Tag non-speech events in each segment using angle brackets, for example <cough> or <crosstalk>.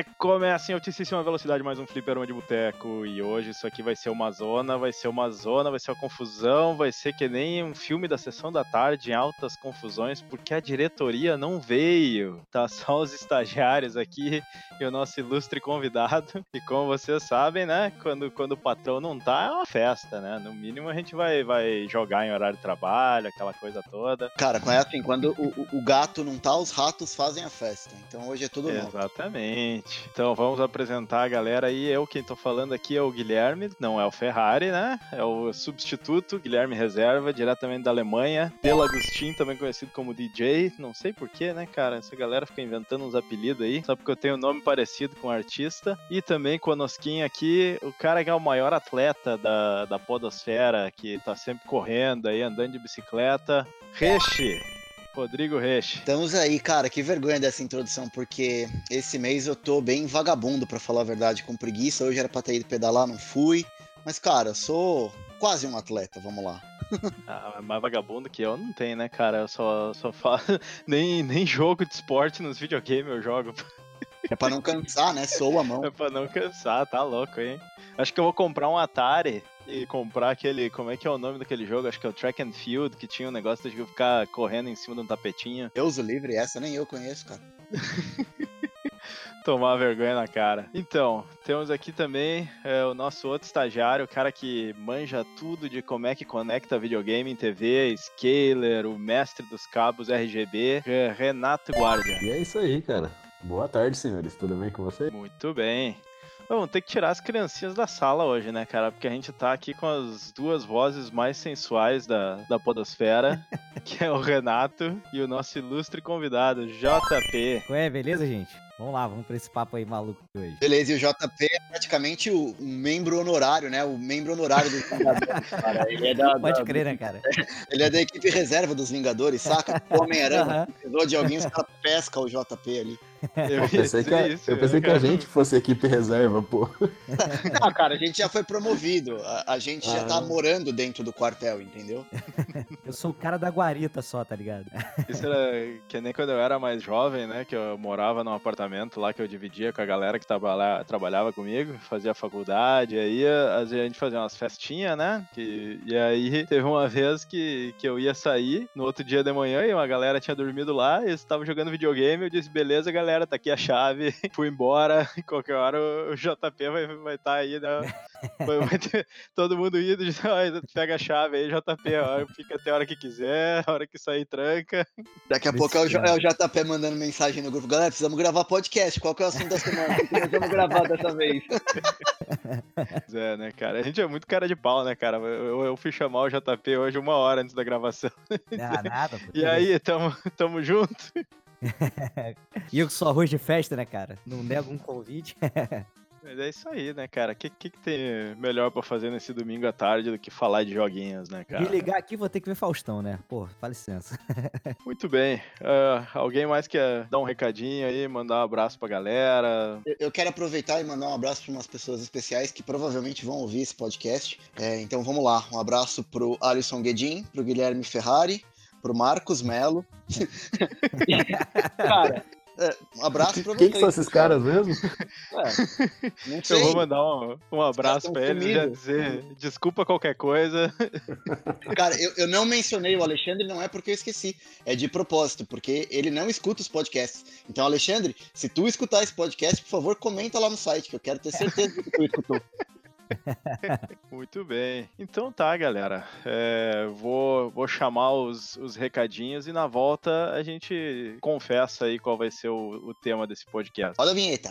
E começa em altíssima velocidade mais um Fliperama de Boteco. E hoje isso aqui vai ser uma zona, vai ser uma zona, vai ser uma confusão, vai ser que nem um filme da sessão da tarde em altas confusões, porque a diretoria não veio. Tá só os estagiários aqui e o nosso ilustre convidado. E como vocês sabem, né, quando, quando o patrão não tá, é uma festa, né? No mínimo a gente vai, vai jogar em horário de trabalho, aquela coisa toda. Cara, é assim, quando o, o gato não tá, os ratos fazem a festa. Então hoje é tudo novo. Exatamente. Então vamos apresentar a galera aí. Eu, quem tô falando aqui é o Guilherme, não é o Ferrari, né? É o substituto, Guilherme Reserva, diretamente da Alemanha. Del Agustin, também conhecido como DJ. Não sei porquê, né, cara? Essa galera fica inventando uns apelidos aí, só porque eu tenho um nome parecido com o artista. E também conosquinho aqui, o cara que é o maior atleta da, da podosfera, que tá sempre correndo aí, andando de bicicleta. Reche! Rodrigo Reche. Estamos aí, cara, que vergonha dessa introdução, porque esse mês eu tô bem vagabundo, para falar a verdade, com preguiça. Hoje era pra ter ido pedalar, não fui. Mas, cara, eu sou quase um atleta, vamos lá. ah, mais vagabundo que eu não tem, né, cara? Eu só, só faço. <laughs> nem, nem jogo de esporte nos videogames eu jogo. É pra não cansar, né? Sou a mão. É pra não cansar, tá louco, hein? Acho que eu vou comprar um Atari e comprar aquele. Como é que é o nome daquele jogo? Acho que é o Track and Field, que tinha um negócio de ficar correndo em cima de um tapetinho. Deus o livre, essa nem eu conheço, cara. <laughs> Tomar vergonha na cara. Então, temos aqui também é, o nosso outro estagiário, o cara que manja tudo de como é que conecta videogame em TV, scaler, o mestre dos cabos RGB, Renato Guardia. E é isso aí, cara. Boa tarde, senhores. Tudo bem com você? Muito bem. Vamos ter que tirar as criancinhas da sala hoje, né, cara? Porque a gente tá aqui com as duas vozes mais sensuais da, da Podosfera, <laughs> que é o Renato e o nosso ilustre convidado, JP. Ué, beleza, gente? Vamos lá, vamos pra esse papo aí maluco de hoje. Beleza, e o JP é praticamente o, um membro honorário, né? O membro honorário dos Vingadores, <laughs> cara. Ele é da, Pode da, crer, né, cara? <laughs> Ele é da equipe reserva dos Vingadores, saca? O Homem-Aranha precisou de alguém, os caras pescam o JP ali. Eu pensei, que, a, isso, eu pensei que a gente fosse equipe reserva, pô. <laughs> Não, cara, a gente já foi promovido. A, a gente ah, já tá morando dentro do quartel, entendeu? Eu sou o cara da guarita só, tá ligado? Isso era que nem quando eu era mais jovem, né? Que eu morava num apartamento lá que eu dividia com a galera que trabalha, trabalhava comigo, fazia faculdade, aí a gente fazia umas festinhas, né? Que, e aí teve uma vez que, que eu ia sair no outro dia de manhã e uma galera tinha dormido lá, e eles estavam jogando videogame, eu disse, beleza, galera tá aqui a chave, <laughs> fui embora, qualquer hora o, JP vai estar vai tá aí, né? Vai, vai ter todo mundo indo, pega a chave aí, JP, ó, fica até a hora que quiser, a hora que sair tranca. Daqui a pouco é o, é o, JP mandando mensagem no grupo, galera, precisamos gravar podcast, qual que é o assunto da semana? Que <laughs> nós vamos gravar dessa vez? É, né, cara, a gente é muito cara de pau, né, cara, eu, eu fui chamar o JP hoje uma hora antes da gravação. Ah, nada. <laughs> E aí, tamo, tamo junto? <laughs> e eu que sou arroz de festa, né, cara? Não nego um convite. Mas é isso aí, né, cara? O que, que, que, tem melhor pra fazer nesse domingo à tarde do que falar de joguinhos, né, cara? Me ligar aqui, vou ter que ver Faustão, né? Pô, dá licença. <laughs> Muito bem. Uh, alguém mais quer dar um recadinho aí, mandar um abraço pra galera? Eu, eu quero aproveitar e mandar um abraço pra umas pessoas especiais que provavelmente vão ouvir esse podcast. É, então vamos lá. Um abraço pro Alisson Guedin, pro Guilherme Ferrari, pro Marcos Melo. <laughs> cara, é, um abraço pra vocês. Quem são esses caras mesmo? É, não sei. Eu vou mandar um, um abraço pra eles e dizer desculpa qualquer coisa. <laughs> Cara, eu, eu não mencionei o Alexandre, não é porque eu esqueci. É de propósito, porque ele não escuta os podcasts. Então, Alexandre, se tu escutar esse podcast, por favor, comenta lá no site, que eu quero ter certeza que tu escutou. <laughs> Muito bem. Então tá, galera. É, vou, vou chamar os, os recadinhos e na volta a gente confessa aí qual vai ser o, o tema desse podcast. Roda a vinheta.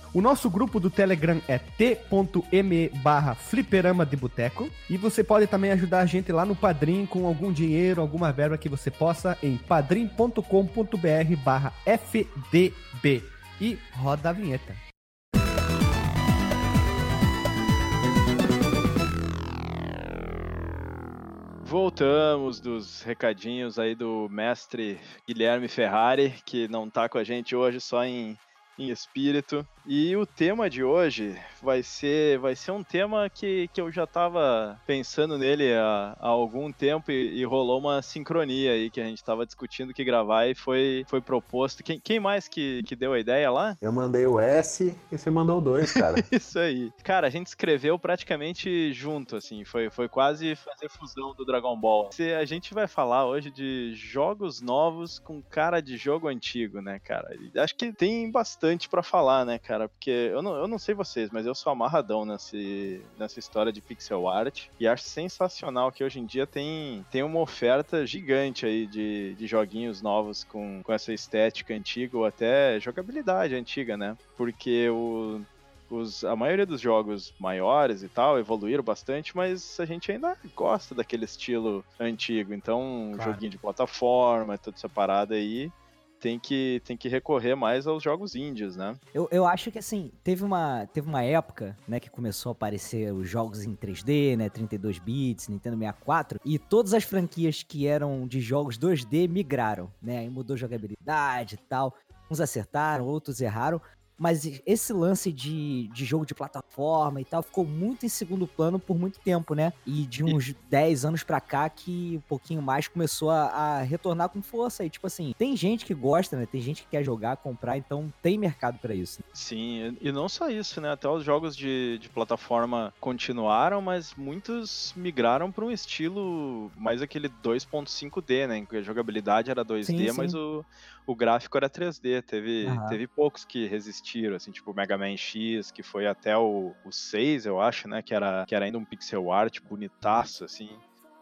O nosso grupo do Telegram é t.me barra fliperama de boteco. E você pode também ajudar a gente lá no Padrim com algum dinheiro, alguma verba que você possa em padrim.com.br barra fdb. E roda a vinheta. Voltamos dos recadinhos aí do mestre Guilherme Ferrari, que não tá com a gente hoje só em, em espírito. E o tema de hoje vai ser, vai ser um tema que, que eu já estava pensando nele há, há algum tempo e, e, rolou uma sincronia aí que a gente estava discutindo que gravar e foi, foi proposto. Quem, quem mais que, que deu a ideia lá? Eu mandei o S e você mandou o 2, cara. <laughs> Isso aí. Cara, a gente escreveu praticamente junto, assim, foi, foi quase fazer fusão do Dragon Ball. A gente vai falar hoje de jogos novos com cara de jogo antigo, né, cara? Acho que tem bastante para falar, né, cara? porque eu não, eu não sei vocês, mas eu sou amarradão nesse, nessa história de pixel art e acho sensacional que hoje em dia tem, tem uma oferta gigante aí de, de joguinhos novos com, com essa estética antiga ou até jogabilidade antiga, né? Porque o, os, a maioria dos jogos maiores e tal evoluíram bastante, mas a gente ainda gosta daquele estilo antigo. Então, claro. joguinho de plataforma, toda essa parada aí tem que, tem que recorrer mais aos jogos índios, né? Eu, eu acho que assim, teve uma, teve uma época, né, que começou a aparecer os jogos em 3D, né, 32 bits, Nintendo 64, e todas as franquias que eram de jogos 2D migraram, né? Aí mudou jogabilidade e tal. Uns acertaram, outros erraram, mas esse lance de, de jogo de plataforma e tal ficou muito em segundo plano por muito tempo, né? E de uns 10 anos pra cá que um pouquinho mais começou a, a, retornar com força. E tipo assim, tem gente que gosta, né? Tem gente que quer jogar, comprar, então tem mercado para isso. Sim, e não só isso, né? Até os jogos de, de plataforma continuaram, mas muitos migraram para um estilo mais aquele 2.5D, né? Em que a jogabilidade era 2D, sim, sim. mas o, o gráfico era 3D. Teve, uhum. teve poucos que resistiram, assim, tipo o Mega Man X, que foi até o, o 6, eu acho, né? Que era, que era ainda um pixel art bonitaço, assim.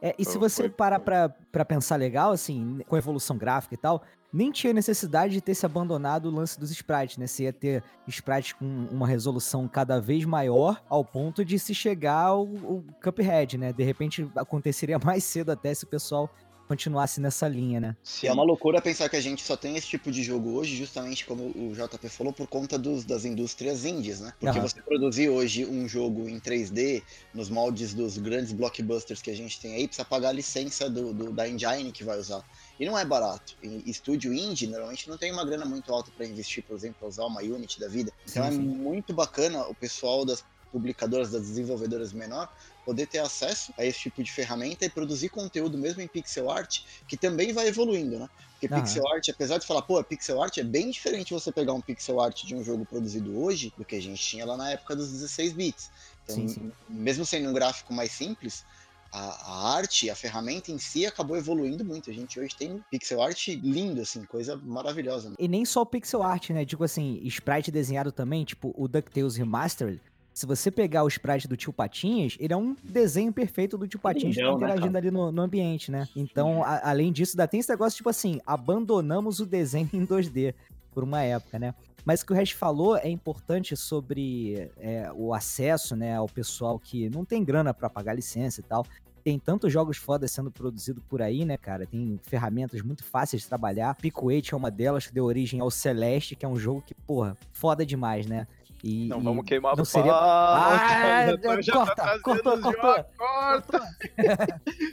É, e se você foi... parar pra, pra pensar legal, assim, com evolução gráfica e tal, nem tinha necessidade de ter se abandonado o lance dos sprites, né? Você ia ter sprites com uma resolução cada vez maior ao ponto de se chegar ao, ao Cuphead, né? De repente aconteceria <laughs> mais cedo até se o pessoal continuasse nessa linha, né? Sim. É uma loucura pensar que a gente só tem esse tipo de jogo hoje, justamente como o JP falou, por conta dos, das indústrias indies, né? Porque uhum. você produzir hoje um jogo em 3D, nos moldes dos grandes blockbusters que a gente tem aí, precisa pagar a licença do, do da engine que vai usar. E não é barato. E estúdio indie normalmente não tem uma grana muito alta para investir, por exemplo, usar uma Unity da vida. Então sim, é sim. muito bacana o pessoal das publicadoras, das desenvolvedoras menor, poder ter acesso a esse tipo de ferramenta e produzir conteúdo mesmo em pixel art, que também vai evoluindo, né? Porque uhum. pixel art, apesar de falar, pô, pixel art é bem diferente você pegar um pixel art de um jogo produzido hoje do que a gente tinha lá na época dos 16 bits. Então, sim, sim. mesmo sendo um gráfico mais simples, a, a, arte, a ferramenta em si acabou evoluindo muito. A gente hoje tem pixel art lindo, assim, coisa maravilhosa. Né? E nem só o pixel art, né? Digo assim, sprite desenhado também, tipo o DuckTales Remastered, se você pegar o sprite do tio Patinhas, ele é um desenho perfeito do tio Patinhas Não, né, interagindo né, ali no, no, ambiente, né? Então, a, além disso, ainda tem esse negócio, tipo assim, abandonamos o desenho <laughs> em 2D por uma época, né? Mas o que o Rest falou é importante sobre é, o acesso, né, ao pessoal que não tem grana para pagar licença e tal. Tem tantos jogos fodas sendo produzidos por aí, né, cara? Tem ferramentas muito fáceis de trabalhar. Pico 8 é uma delas que deu origem ao Celeste, que é um jogo que, porra, foda demais, né? E, não vamos queimar não seria... Ah, já, já corta, tá cortou, cortou. Corta.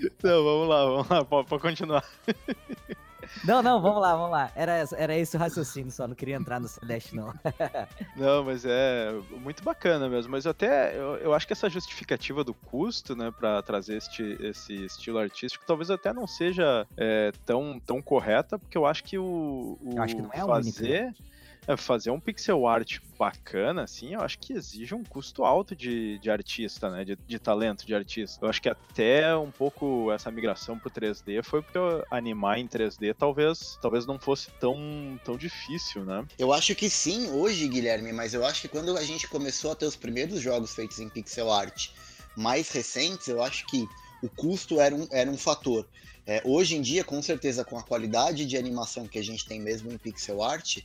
então, <laughs> vamos lá, vamos lá, pode, pode continuar. Não, não, vamos lá, vamos lá. Era, era esse o raciocínio só, não queria entrar no Celeste, não. <laughs> não, mas é muito bacana mesmo. Mas até eu, eu acho que essa justificativa do custo, né, para trazer este, esse estilo artístico, talvez até não seja é, tão, tão correta, porque eu acho que o, o acho que não é fazer. Único é, fazer um pixel art bacana, assim, eu acho que exige um custo alto de, de artista, né? De, de talento de artista. Eu acho que até um pouco essa migração pro 3D foi porque animar em 3D talvez, talvez não fosse tão, tão difícil, né? Eu acho que sim, hoje, Guilherme, mas eu acho que quando a gente começou a ter os primeiros jogos feitos em pixel art mais recentes, eu acho que o custo era um, era um fator. É, hoje em dia, com certeza, com a qualidade de animação que a gente tem mesmo em pixel art,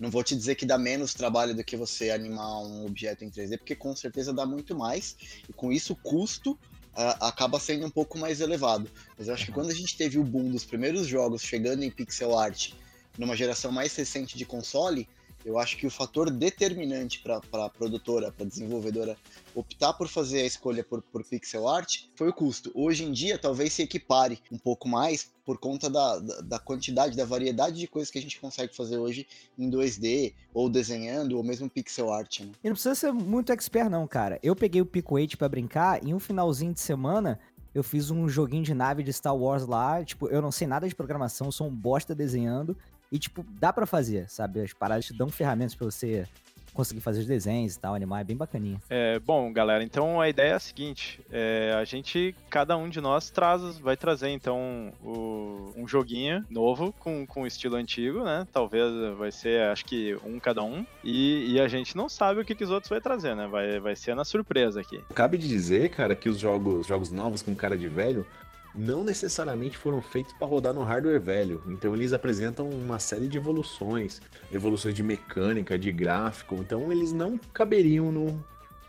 não vou te dizer que dá menos trabalho do que você animar um objeto em 3D, porque com certeza dá muito mais, e com isso o custo uh, acaba sendo um pouco mais elevado. Mas eu acho que quando a gente teve o boom dos primeiros jogos chegando em pixel art, numa geração mais recente de console, eu acho que o fator determinante para a produtora, para a desenvolvedora optar por fazer a escolha por, por pixel art foi o custo. Hoje em dia, talvez se equipare um pouco mais por conta da, da, da, quantidade, da variedade de coisas que a gente consegue fazer hoje em 2D, ou desenhando, ou mesmo pixel art. Né? E não precisa ser muito expert, não, cara. Eu peguei o Pico 8 para brincar e um finalzinho de semana eu fiz um joguinho de nave de Star Wars lá. Tipo, eu não sei nada de programação, sou um bosta desenhando. E, tipo, dá para fazer, sabe? As paradas te dão ferramentas para você conseguir fazer os desenhos e tal, animar, é bem bacaninha. É, bom, galera, então a ideia é a seguinte, é, a gente, cada um de nós traz, vai trazer, então, o, um joguinho novo com, com estilo antigo, né? Talvez vai ser, acho que um cada um, e, e a gente não sabe o que, que os outros vai trazer, né? Vai, vai ser na surpresa aqui. Cabe de dizer, cara, que os jogos, jogos novos com cara de velho não necessariamente foram feitos para rodar no hardware velho. Então eles apresentam uma série de evoluções, evoluções de mecânica, de gráfico. Então eles não caberiam no,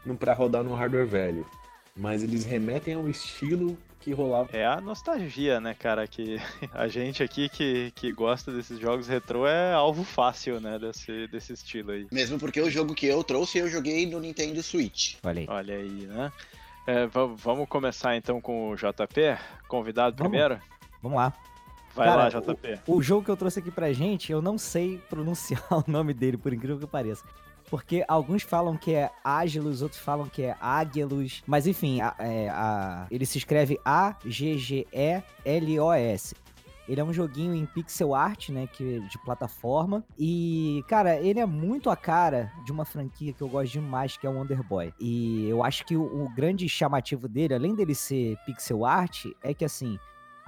no para rodar no hardware velho, mas eles remetem ao estilo que rolava. É a nostalgia, né, cara? Que <laughs> a gente aqui que, que gosta desses jogos retrô é alvo fácil, né? Desse, desse estilo aí. Mesmo porque o jogo que eu trouxe eu joguei no Nintendo Switch. Olha aí. Olha aí, né? É, vamos começar então com o JP, convidado vamos. primeiro? Vamos lá. Vai Cara, lá, JP. O, o, jogo que eu trouxe aqui pra gente, eu não sei <laughs> pronunciar o nome dele, por incrível que pareça. Porque alguns falam que é Ágilos, outros falam que é Águilos. Mas enfim, a, é, a, ele se escreve A-G-G-E-L-O-S. Ele é um joguinho em pixel art, né, que de plataforma. E, cara, ele é muito a cara de uma franquia que eu gosto demais, que é o Wonder Boy. E eu acho que o, o grande chamativo dele, além dele ser pixel art, é que assim,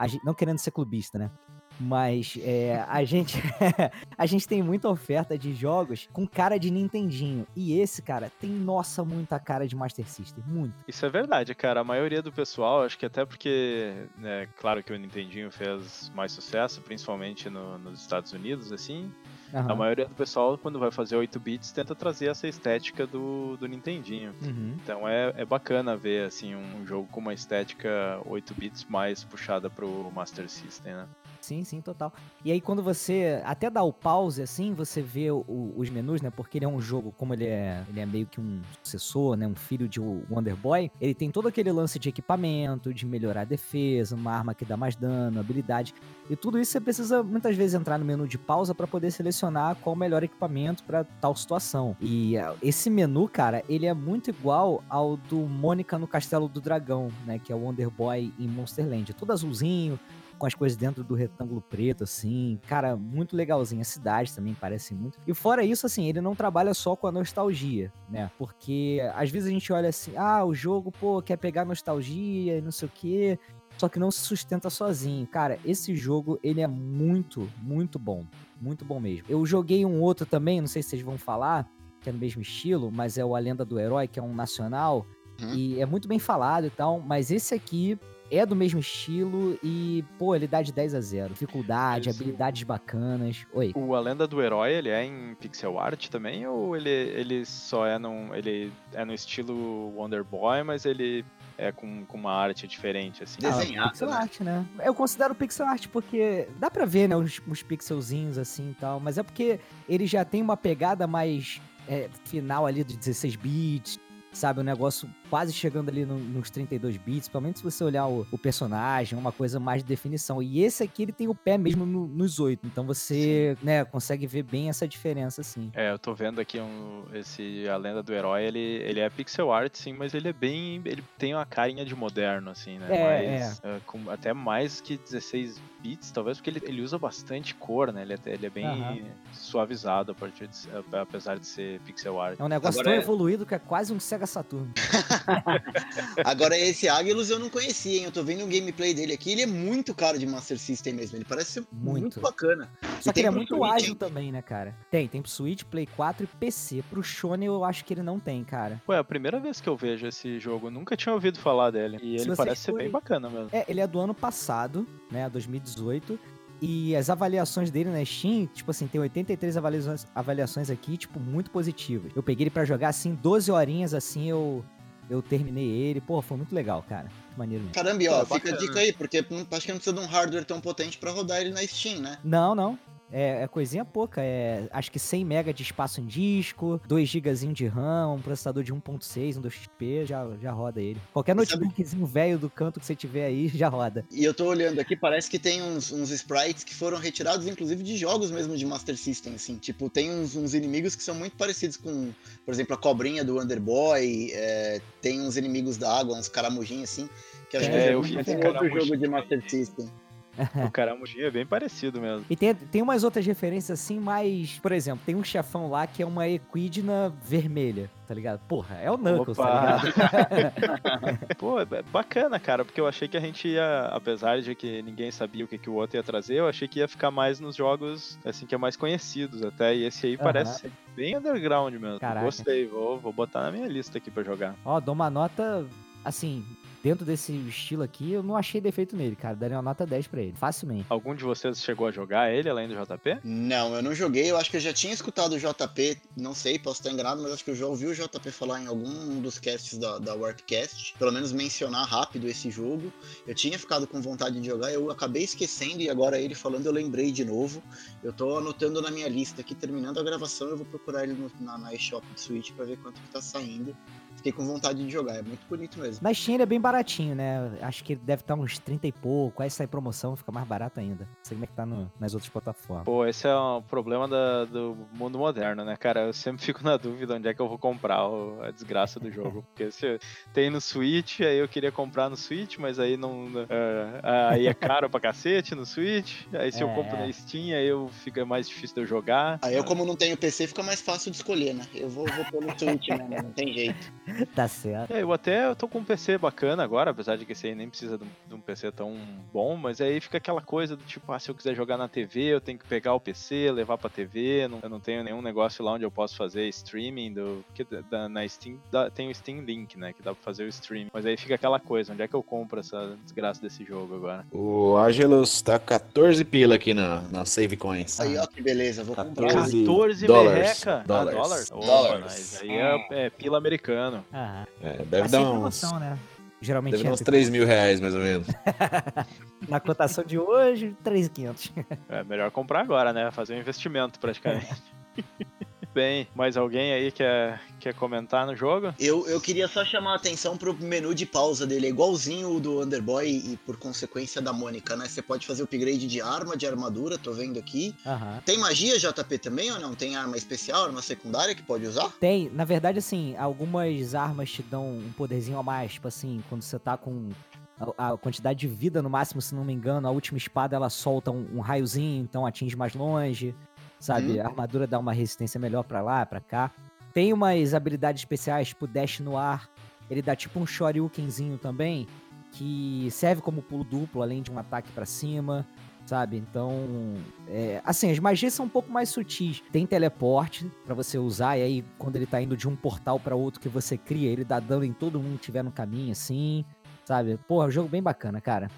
gente, não querendo ser clubista, né? Mas é, a gente <laughs> a gente tem muita oferta de jogos com cara de Nintendinho. E esse, cara, tem, nossa, muita cara de Master System. Muito. Isso é verdade, cara. A maioria do pessoal, acho que até porque, né, claro que o Nintendinho fez mais sucesso, principalmente no, nos Estados Unidos, assim. Uhum. A maioria do pessoal, quando vai fazer 8 bits, tenta trazer essa estética do, do Nintendinho. Uhum. Então é, é bacana ver assim um jogo com uma estética 8 bits mais puxada pro Master System, né? Sim, sim, total. E aí quando você até dá o pause assim, você vê o, os menus, né? Porque ele é um jogo, como ele é, ele é meio que um sucessor, né? Um filho de Wonder Boy. Ele tem todo aquele lance de equipamento, de melhorar a defesa, uma arma que dá mais dano, habilidade. E tudo isso você precisa muitas vezes entrar no menu de pausa para poder selecionar qual o melhor equipamento para tal situação. E eh, esse menu, cara, ele é muito igual ao do Mônica no Castelo do Dragão, né? Que é o Wonder Boy em Monsterland. É todo azulzinho, com as coisas dentro do retângulo preto, assim. Cara, muito legalzinho. A cidade também parece muito. E fora isso, assim, ele não trabalha só com a nostalgia, né? Porque às vezes a gente olha assim, ah, o jogo, pô, quer pegar nostalgia e não sei o quê. Só que não se sustenta sozinho. Cara, esse jogo, ele é muito, muito bom. Muito bom mesmo. Eu joguei um outro também, não sei se vocês vão falar, que é no mesmo estilo, mas é o A Lenda do Herói, que é um nacional. Uhum. E é muito bem falado e tal, mas esse aqui é do mesmo estilo e, pô, ele dá de 10 a 0. Dificuldade, Isso. habilidades bacanas. Oi. O A Lenda do Herói, ele é em pixel art também ou ele, ele só é num ele é no estilo Wonder Boy, mas ele é com, com uma arte diferente, assim. Desenhado. Ah, pixel né? art, né? Eu considero pixel art porque dá pra ver, né, os, os pixelzinhos assim e tal, mas é porque ele já tem uma pegada mais é, final ali de 16 bits, sabe? Um negócio quase chegando ali no, nos 32 bits, pelo menos se você olhar o, o, personagem, uma coisa mais de definição. E esse aqui, ele tem o pé mesmo no, nos 8, então você, né, consegue ver bem essa diferença, assim. É, eu tô vendo aqui um, esse A Lenda do Herói, ele, ele é pixel art, sim, mas ele é bem, ele tem uma carinha de moderno, assim, né? É, mais, é. é com, até mais que 16 bits, talvez, porque ele, ele usa bastante cor, né? Ele, é, ele é bem uhum. suavizado a partir de, apesar de ser pixel art. É um negócio Agora tão é... evoluído que é quase um Sega Saturn. <laughs> <laughs> Agora, esse Águilos eu não conhecia, hein? Eu tô vendo um gameplay dele aqui. Ele é muito caro de Master System mesmo. Ele parece ser muito, muito bacana. Só que ele é muito Switch, ágil hein? também, né, cara? Tem, tem pro Switch, Play 4 e PC. Pro Shonen eu acho que ele não tem, cara. Ué, é a primeira vez que eu vejo esse jogo. Nunca tinha ouvido falar dele. E Se ele parece foi... ser bem bacana mesmo. É, ele é do ano passado, né? 2018. E as avaliações dele na Steam, tipo assim, tem 83 avaliações, avaliações aqui, tipo, muito positivas. Eu peguei ele para jogar assim, 12 horinhas assim, eu eu terminei ele. Pô, foi muito legal, cara. Muito maneiro mesmo. Caramba, ó, fica a dica aí, porque acho que não precisa de um hardware tão potente para rodar ele na Steam, né? Não, não. É, é coisinha pouca. É, acho que 100 MB de espaço em disco, 2 GB de RAM, um processador de 1.6, um 2XP, já, já roda ele. Qualquer notebookzinho velho do canto que você tiver aí, <laughs> já roda. E eu tô olhando aqui, parece que tem uns, uns sprites que foram retirados, inclusive, de jogos mesmo de Master System, assim. Tipo, tem uns, uns inimigos que são muito parecidos com, por exemplo, a cobrinha do Underboy, é, tem uns inimigos da água, uns caramujinhos, assim, que acho É, que eu eu vi esse um outro jogo de. Master System. <laughs> O Caramujinho é bem parecido mesmo. E tem, tem umas outras referências assim, mas, por exemplo, tem um chefão lá que é uma equidna vermelha, tá ligado? Porra, é o Knuckles, Opa. tá ligado? <laughs> Pô, é bacana, cara, porque eu achei que a gente ia, apesar de que ninguém sabia o que, que o outro ia trazer, eu achei que ia ficar mais nos jogos, assim, que é mais conhecidos até. E esse aí Aham. parece ser bem underground mesmo. Caraca. Gostei, vou, vou botar na minha lista aqui pra jogar. Ó, dou uma nota, assim, dentro desse estilo aqui, eu não achei defeito nele, cara. Daria uma nota 10 pra ele, facilmente. Algum de vocês chegou a jogar ele além do JP? Não, eu não joguei, eu acho que eu já tinha escutado o JP, não sei, posso estar enganado, mas acho que eu já ouvi o JP falar em algum dos casts da, da Warpcast, pelo menos mencionar rápido esse jogo. Eu tinha ficado com vontade de jogar, eu acabei esquecendo e agora ele falando eu lembrei de novo. Eu tô anotando na minha lista aqui, terminando a gravação, eu vou procurar ele no- na, na eShop do Switch pra ver quanto que tá saindo. Fiquei com vontade de jogar, é muito bonito mesmo. Na Steam ele é bem baratinho, né? Acho que ele deve estar uns 30 e pouco. Aí sai promoção, fica mais barato ainda. Não sei como é que tá no- nas outras plataformas. Pô, esse é um problema da- do mundo moderno, né, cara? Eu sempre <laughs> fico na dúvida onde é que eu vou comprar o- a desgraça do jogo. Porque se tem no Switch, aí eu queria comprar no Switch, mas aí não. é, aí é caro pra cacete no Switch. Aí se eu É. compro na Steam, aí eu, fica mais difícil de eu jogar. Aí eu, como não tenho PC, fica mais fácil de escolher, né? Eu vou, vou pelo Switch mesmo, não tem jeito. <laughs> <laughs> tá certo. É, eu até eu tô com um PC bacana agora, apesar de que esse aí nem precisa de um, de um PC tão bom, mas aí fica aquela coisa do tipo, ah, se eu quiser jogar na TV, eu tenho que pegar o PC, levar pra TV, não- eu não tenho nenhum negócio lá onde eu posso fazer streaming do. Porque da- da- na Steam dá- tem o Steam Link, né? Que dá pra fazer o streaming. Mas aí fica aquela coisa, onde é que eu compro essa desgraça desse jogo agora? O Angelus tá 14 pila aqui na, na Save Coins. Aí, ó, que beleza, vou comprar. 14 14 dólares. merreca? Dólares. Ah, dólar? Opa, Dólares. mas aí é, é pila americano. Ah, É, deve mas dar uns, promoção, né? Geralmente deve dar uns entra 3 mil reais, mais ou menos. <laughs> na cotação de hoje, 3,500. É melhor comprar agora, né? Fazer um investimento praticamente. <laughs> Bem, mais alguém aí quer, quer comentar no jogo? Eu, eu queria só chamar a atenção pro menu de pausa dele. É igualzinho o do Underboy e, por consequência, da Mônica, né? Você pode fazer upgrade de arma, de armadura, tô vendo aqui. Aham. Tem magia JP também ou não? Tem arma especial, arma secundária que pode usar? Tem, na verdade, assim, algumas armas te dão um poderzinho a mais, tipo assim, quando você tá com a, a quantidade de vida no máximo, se não me engano, a última espada ela solta um, um raiozinho, então atinge mais longe, sabe? Hum. A armadura dá uma resistência melhor pra lá, pra cá. Tem umas habilidades especiais, tipo dash no ar, ele dá tipo um shoryukenzinho também, que serve como pulo duplo, além de um ataque pra cima. Sabe? Então, é, assim, as magias são um pouco mais sutis. Tem teleporte pra você usar, e aí, quando ele tá indo de um portal pra outro que você cria, ele dá dano em todo mundo que tiver no caminho, assim. Sabe? Porra, é um jogo bem bacana, cara.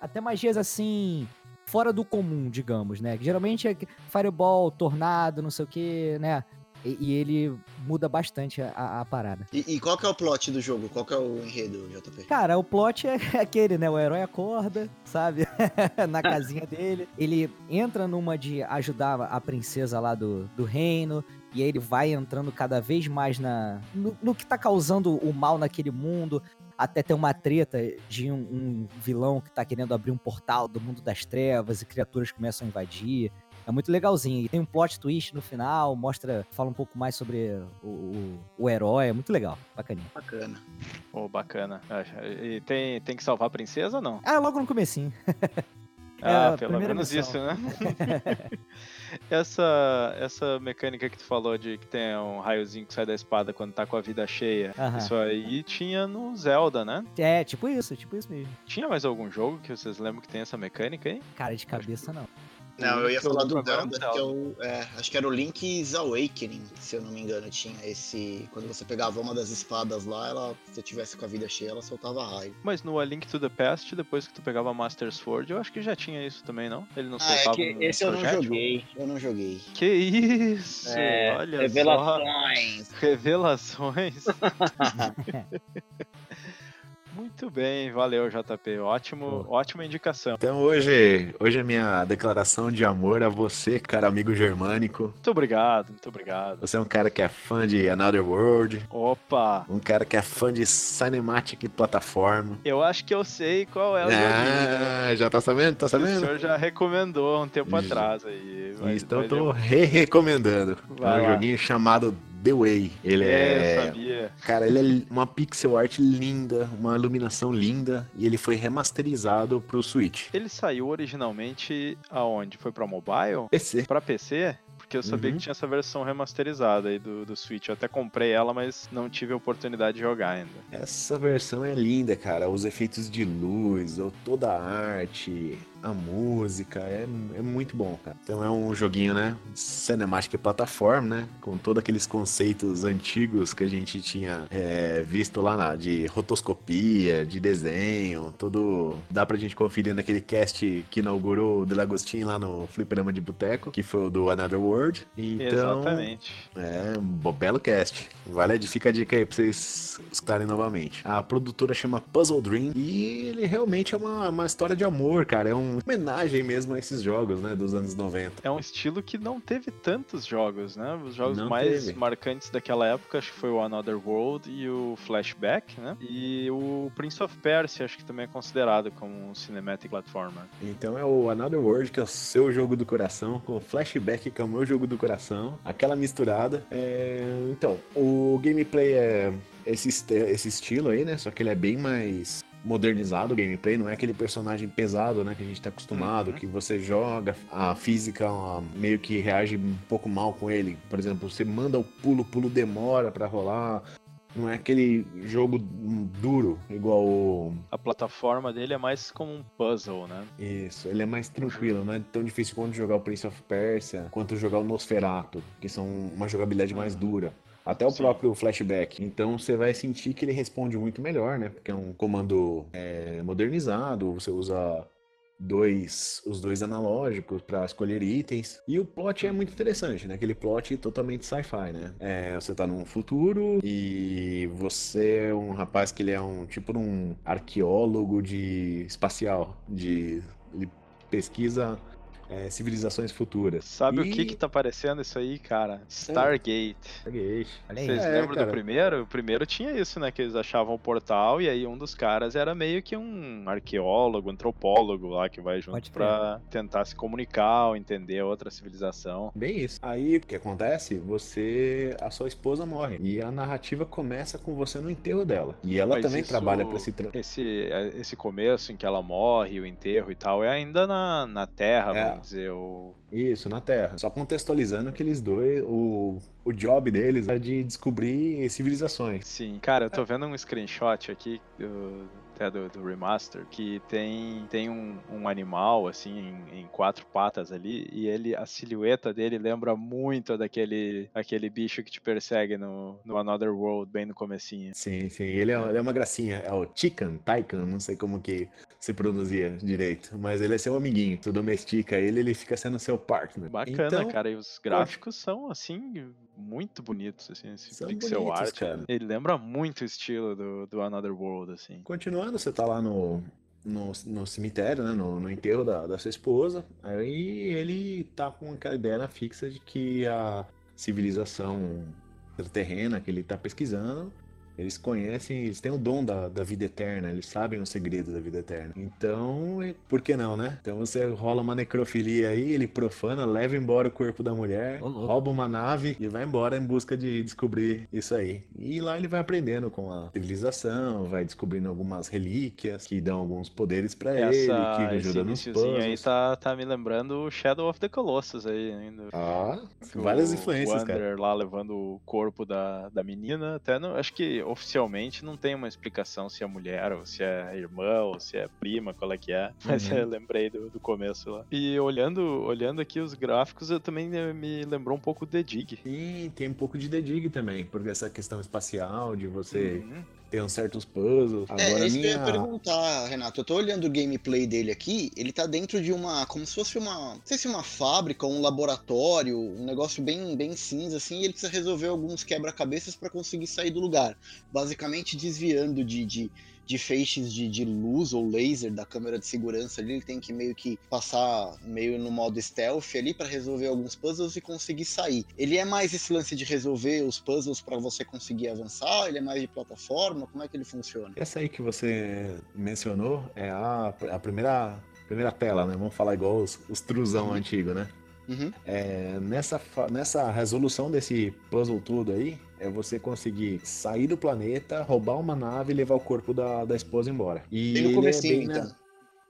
Até magias assim. Fora do comum, digamos, né? Geralmente é Fireball, Tornado, não sei o que, né? E, e ele muda bastante a- a- a parada. E, e qual que é o plot do jogo? Qual que é o enredo, JP? Cara, o plot <laughs> é aquele, né? O herói acorda, sabe? <laughs> Na casinha dele. Ele entra numa de ajudar a princesa lá do, do reino. E aí ele vai entrando cada vez mais na no, no que tá causando o mal naquele mundo. Até ter uma treta de um, um vilão que tá querendo abrir um portal do mundo das trevas e criaturas começam a invadir. É muito legalzinho. E tem um plot twist no final, mostra, fala um pouco mais sobre o, o, o herói. É muito legal, bacaninha. Bacana. Pô, bacana. Ah, E tem, tem que salvar a princesa ou não? Ah, logo no comecinho. <laughs> É Ah, pelo menos missão. isso, né? <laughs> <laughs> essa, essa mecânica que tu falou de que tem um raiozinho que sai da espada quando tá com a vida cheia. Aham. Isso aí tinha no Zelda, né? É, tipo isso, tipo isso mesmo. Tinha mais algum jogo que vocês lembram que tem essa mecânica aí? Cara de cabeça, não. Não, eu ia Que eu falar do agora é que é o, é, acho que era o Link's Awakening, se eu não me engano, tinha esse... Quando você pegava uma das espadas lá, ela, se você tivesse com a vida cheia, ela soltava raio. Mas no A Link to the Past, depois que tu pegava a Master Sword, eu acho que já tinha isso também, não? Ele não Ah, é soltava que um esse eu não joguei, eu não joguei. Que isso! É, Olha revelações. só. Revelações. <laughs> <laughs> Muito bem, valeu, JP. Ótimo, ótima indicação. Então hoje, hoje é minha declaração de amor a você, cara amigo germânico. Muito obrigado, muito obrigado. Você é um cara que é fã de Another World. Opa! Um cara que é fã de Cinematic Plataforma. Eu acho que eu sei qual é o Ah, já tá sabendo? Tá sabendo? O senhor já recomendou um tempo Já. atrás aí. Mas, então eu mas tô re-recomendando. É um lá. joguinho chamado The Way. Ele É, é. eu sabia. Cara, ele é uma pixel art linda, uma iluminação linda, e ele foi remasterizado pro Switch. Ele saiu originalmente aonde? Foi pra mobile? PC. Pra PC? Porque eu sabia Uhum. que tinha essa versão remasterizada aí do, do Switch. Eu até comprei ela, mas não tive a oportunidade de jogar ainda. Essa versão é linda, cara. Os efeitos de luz, toda a arte, a música, é, é muito bom, cara. Então é um joguinho, né? Cinematic plataforma, né? Com todos aqueles conceitos antigos que a gente tinha é, visto lá na, de rotoscopia, de desenho, tudo. Dá pra gente conferir naquele cast que inaugurou o Delagostin lá no Fliperama de Boteco, que foi o do Another World. Então, Exatamente. é, um belo cast. Vale, fica a dica aí pra vocês escutarem novamente. A produtora chama Puzzle Dream e ele realmente é uma, uma história de amor, cara. É uma homenagem mesmo a esses jogos, né, dos anos 90. É um estilo que não teve tantos jogos, né? Os jogos Não mais teve. marcantes daquela época, acho que foi o Another World e o Flashback, né? E o Prince of Persia, acho que também é considerado como um cinematic platformer. Então é o Another World, que é o seu jogo do coração, com o Flashback, que é o meu jogo do coração. Aquela misturada. É, Então, o gameplay é esse, esse estilo aí, né? Só que ele é bem mais modernizado o gameplay, não é aquele personagem pesado, né, que a gente tá acostumado, Uhum. que você joga, a física ó, meio que reage um pouco mal com ele. Por exemplo, você manda o pulo, o pulo demora pra rolar. Não é aquele jogo duro, igual o A plataforma dele é mais como um puzzle, né? isso, ele é mais tranquilo, não é tão difícil quanto jogar o Prince of Persia, quanto jogar o Nosferatu, que são uma jogabilidade mais dura. Até o Sim. próprio flashback. Então você vai sentir que ele responde muito melhor, né? Porque é um comando é, modernizado, você usa dois, os dois analógicos para escolher itens. E o plot é muito interessante, né? Aquele plot totalmente sci-fi, né? É, você tá num futuro e você é um rapaz que ele é um tipo de um arqueólogo de espacial, de ele pesquisa é, civilizações futuras. Sabe o E- que que tá parecendo isso aí, cara? Stargate. Stargate. Vocês É, lembram cara. do primeiro? O primeiro tinha isso, né? Que eles achavam o portal e aí um dos caras era meio que um arqueólogo, antropólogo lá que vai junto pra tentar se comunicar ou entender outra civilização. Bem isso. Aí o que acontece? Você. A sua esposa morre. E a narrativa começa com você no enterro dela. E ela Mas também isso- trabalha pra se. Tra... Esse, esse começo em que ela morre, o enterro e tal, é ainda na, na Terra, É. dizer. O... Isso, na Terra. Só contextualizando aqueles dois, o, o job deles é de descobrir civilizações. Sim, cara, eu tô vendo um screenshot aqui do, até do, do remaster que tem, tem um, um animal assim em, em quatro patas ali e ele a silhueta dele lembra muito daquele aquele bicho que te persegue no, no Another World bem no comecinho. Sim, sim. Ele é, ele é uma gracinha. É o Chicken, Taikan, não sei como que se pronuncia direito. Mas ele é seu amiguinho. Tu domestica ele, ele fica sendo seu partner. Bacana, Então, cara, e os gráficos são assim muito bonitos assim, esse São pixel bonitos, art. cara. Ele lembra muito o estilo do, do Another World assim. Você tá lá no, no, no cemitério, né? No, no enterro da, da sua esposa. Aí ele tá com aquela ideia fixa de que a civilização terrena que ele tá pesquisando, eles conhecem, eles têm o dom da, da vida eterna, eles sabem os segredos da vida eterna. Então, por que não, né? Então você rola uma necrofilia aí, ele profana, leva embora o corpo da mulher, rouba uma nave e vai embora em busca de descobrir isso aí. E lá ele vai aprendendo com a civilização, vai descobrindo algumas relíquias que dão alguns poderes pra ele, que ajuda nos iniciozinho aí puzzles. tá, tá me lembrando o Shadow of the Colossus aí ainda. Ah, várias o influências, cara. Lá levando o corpo da, da menina. Até não, acho que oficialmente não tem uma explicação se é mulher ou se é irmã ou se é prima, qual é que é. <laughs> Mas Uhum. eu lembrei do, do começo lá. E olhando, olhando aqui os gráficos, eu também eh, me lembrou um pouco The Dig. Sim, tem um pouco de The Dig também, porque essa questão espacial de você Uhum. Ter uns certos puzzles. É, Agora isso que eu ia minha... perguntar, Renato. Eu tô olhando o gameplay dele aqui, ele tá dentro de uma. como se fosse uma. Não sei se uma fábrica, um laboratório, um negócio bem, bem cinza, assim, e ele precisa resolver alguns quebra-cabeças pra conseguir sair do lugar. Basicamente desviando de, de, de feixes de, de luz ou laser da câmera de segurança ali, ele tem que meio que passar meio no modo stealth ali para resolver alguns puzzles e conseguir sair. Ele é mais esse lance de resolver os puzzles para você conseguir avançar, ele é mais de plataforma, como é que ele funciona? Essa aí que você mencionou é a, a primeira, primeira tela, né? Vamos falar igual os, os truzão uhum. antigo, né? Uhum. É, nessa, nessa resolução desse puzzle tudo aí, é você conseguir sair do planeta, roubar uma nave e levar o corpo da, da esposa embora. E bem no comecinho, é então.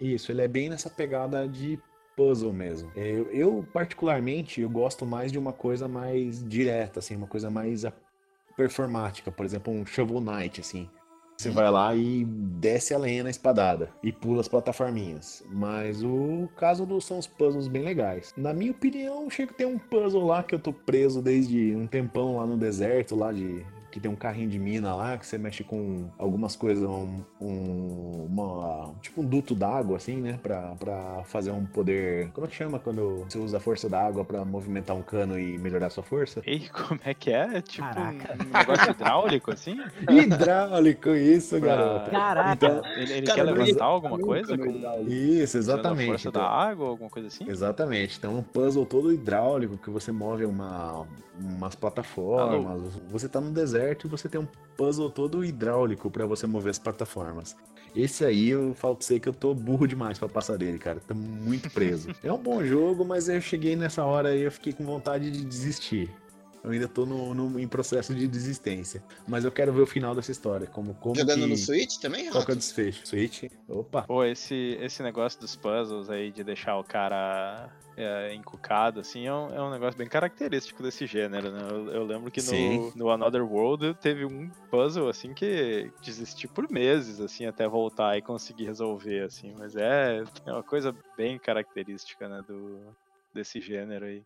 Isso, ele é bem nessa pegada de puzzle mesmo. Eu, eu, particularmente, eu gosto mais de uma coisa mais direta, assim, uma coisa mais performática, por exemplo, um Shovel Knight, assim. Você vai lá e desce a lenha na espadada e pula as plataforminhas. Mas o caso dos são os puzzles bem legais. Na minha opinião, chega a ter um puzzle lá que eu tô preso desde um tempão lá no deserto, lá de que tem um carrinho de mina lá, que você mexe com algumas coisas, um, um uma, tipo um duto d'água, assim, né? Pra, pra fazer um poder. Como é que chama quando você usa a força da água pra movimentar um cano e melhorar a sua força? E como é que é? Tipo Caraca. um negócio hidráulico, assim? hidráulico, isso, pra... garoto. Caraca. Então, ele, ele Cara, quer levantar alguma coisa? Com... Isso, exatamente. A força então, da água, alguma coisa assim? Exatamente. Então, um puzzle todo hidráulico que você move uma, umas plataformas. Alô? Você tá no deserto e você tem um puzzle todo hidráulico para você mover as plataformas. Esse aí eu falo pra você que eu tô burro demais para passar dele, cara. Tô muito preso. <laughs> é um bom jogo, mas eu cheguei nessa hora e eu fiquei com vontade de desistir. Eu ainda tô no, no, em processo de desistência. Mas eu quero ver o final dessa história. Como, como Jogando que... no Switch também, Qual que é o desfecho? Switch? Opa! Pô, esse, esse negócio dos puzzles aí, de deixar o cara é, encucado, assim, é um, é um negócio bem característico desse gênero, né? Eu, eu lembro que no, no Another World teve um puzzle, assim, que desisti por meses, assim, até voltar e conseguir resolver, assim. Mas é, é uma coisa bem característica, né, do, desse gênero aí.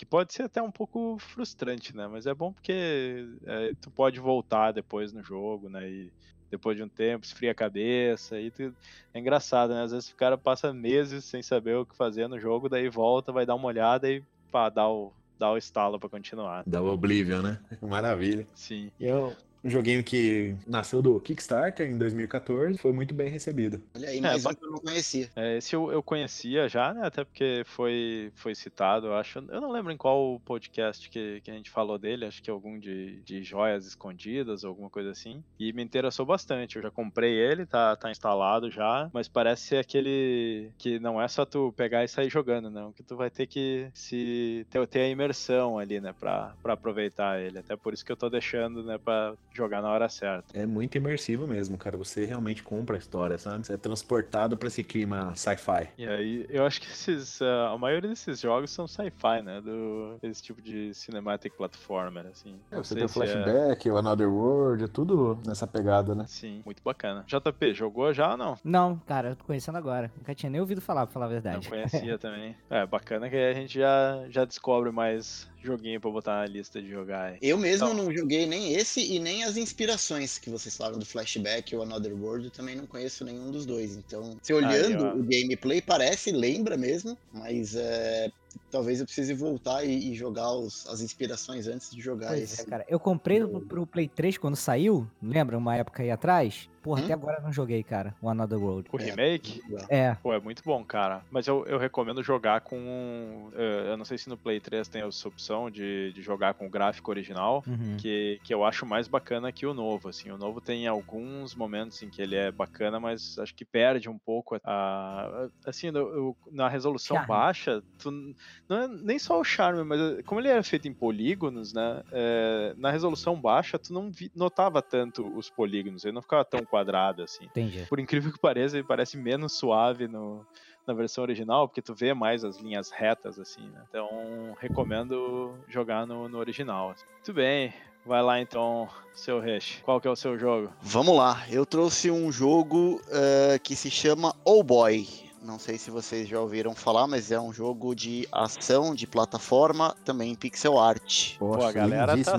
Que pode ser até um pouco frustrante, né? Mas é bom porque é, tu pode voltar depois no jogo, né? E depois de um tempo, esfria a cabeça. E tu... É engraçado, né? Às vezes o cara passa meses sem saber o que fazer no jogo, daí volta, vai dar uma olhada e pá, dá o, dá o estalo para continuar. Dá o Oblivion, né? <laughs> Maravilha. Sim. Eu, um joguinho que nasceu do Kickstarter em 2014, foi muito bem recebido. Olha aí, mais é, um que eu não conhecia. É, esse eu, eu conhecia já, né? Até porque foi, foi citado, eu acho. Eu não lembro em qual podcast que, que a gente falou dele, acho que algum de, de joias escondidas, alguma coisa assim. E me interessou bastante. Eu já comprei ele, tá, tá instalado já, mas parece ser aquele que não é só tu pegar e sair jogando, não. Que tu vai ter que se ter, ter a imersão ali, né? Pra, pra aproveitar ele. Até por isso que eu tô deixando, né? Pra jogar na hora certa. É muito imersivo mesmo, cara. Você realmente compra a história, sabe? Você é transportado para esse clima sci-fi. E aí, eu acho que esses, uh, a maioria desses jogos são sci-fi, né? Do, esse tipo de cinematic platformer, assim. É, você tem o flashback, é... o Another World, é tudo nessa pegada, né? Sim, muito bacana. JP, jogou já ou não? Não, cara, eu tô conhecendo agora. Nunca tinha nem ouvido falar, pra falar a verdade. Não <laughs> conhecia também. É, bacana que a gente já, já descobre mais joguinho pra botar na lista de jogar. Aí. Eu mesmo então... não joguei nem esse e nem as inspirações que vocês falaram do Flashback ou Another World, eu também não conheço nenhum dos dois. Então, se olhando aí, o gameplay, parece, lembra mesmo, mas é, talvez eu precise voltar e, e jogar os, as inspirações antes de jogar pois é, esse. É, cara. Eu comprei pro, pro Play 3 quando saiu, lembra? Uma época aí atrás. Porra, hum? até agora não joguei, cara, o Another World. O remake? É. Pô, é muito bom, cara. Mas eu, eu recomendo jogar com. Eu não sei se no Play 3 tem essa opção de, de jogar com o gráfico original, uhum. que, que eu acho mais bacana que o novo. Assim, o novo tem alguns momentos em que ele é bacana, mas acho que perde um pouco a. Assim, no, na resolução Charme. baixa, tu não é nem só o charme, mas eh, como ele era feito em polígonos, né? É, na resolução baixa, tu não vi, notava tanto os polígonos, ele não ficava tão quadrado assim. Entendi. Por incrível que pareça, ele parece menos suave no, na versão original, porque tu vê mais as linhas retas, assim, né? Então, recomendo jogar no, no original. Assim. Muito bem. Vai lá então, seu Resh. Qual que é o seu jogo? Vamos lá. Eu trouxe um jogo uh, que se chama Oh Boy. Não sei se vocês já ouviram falar, mas é um jogo de ação, de plataforma, também pixel art. Poxa, Pô, a galera tá,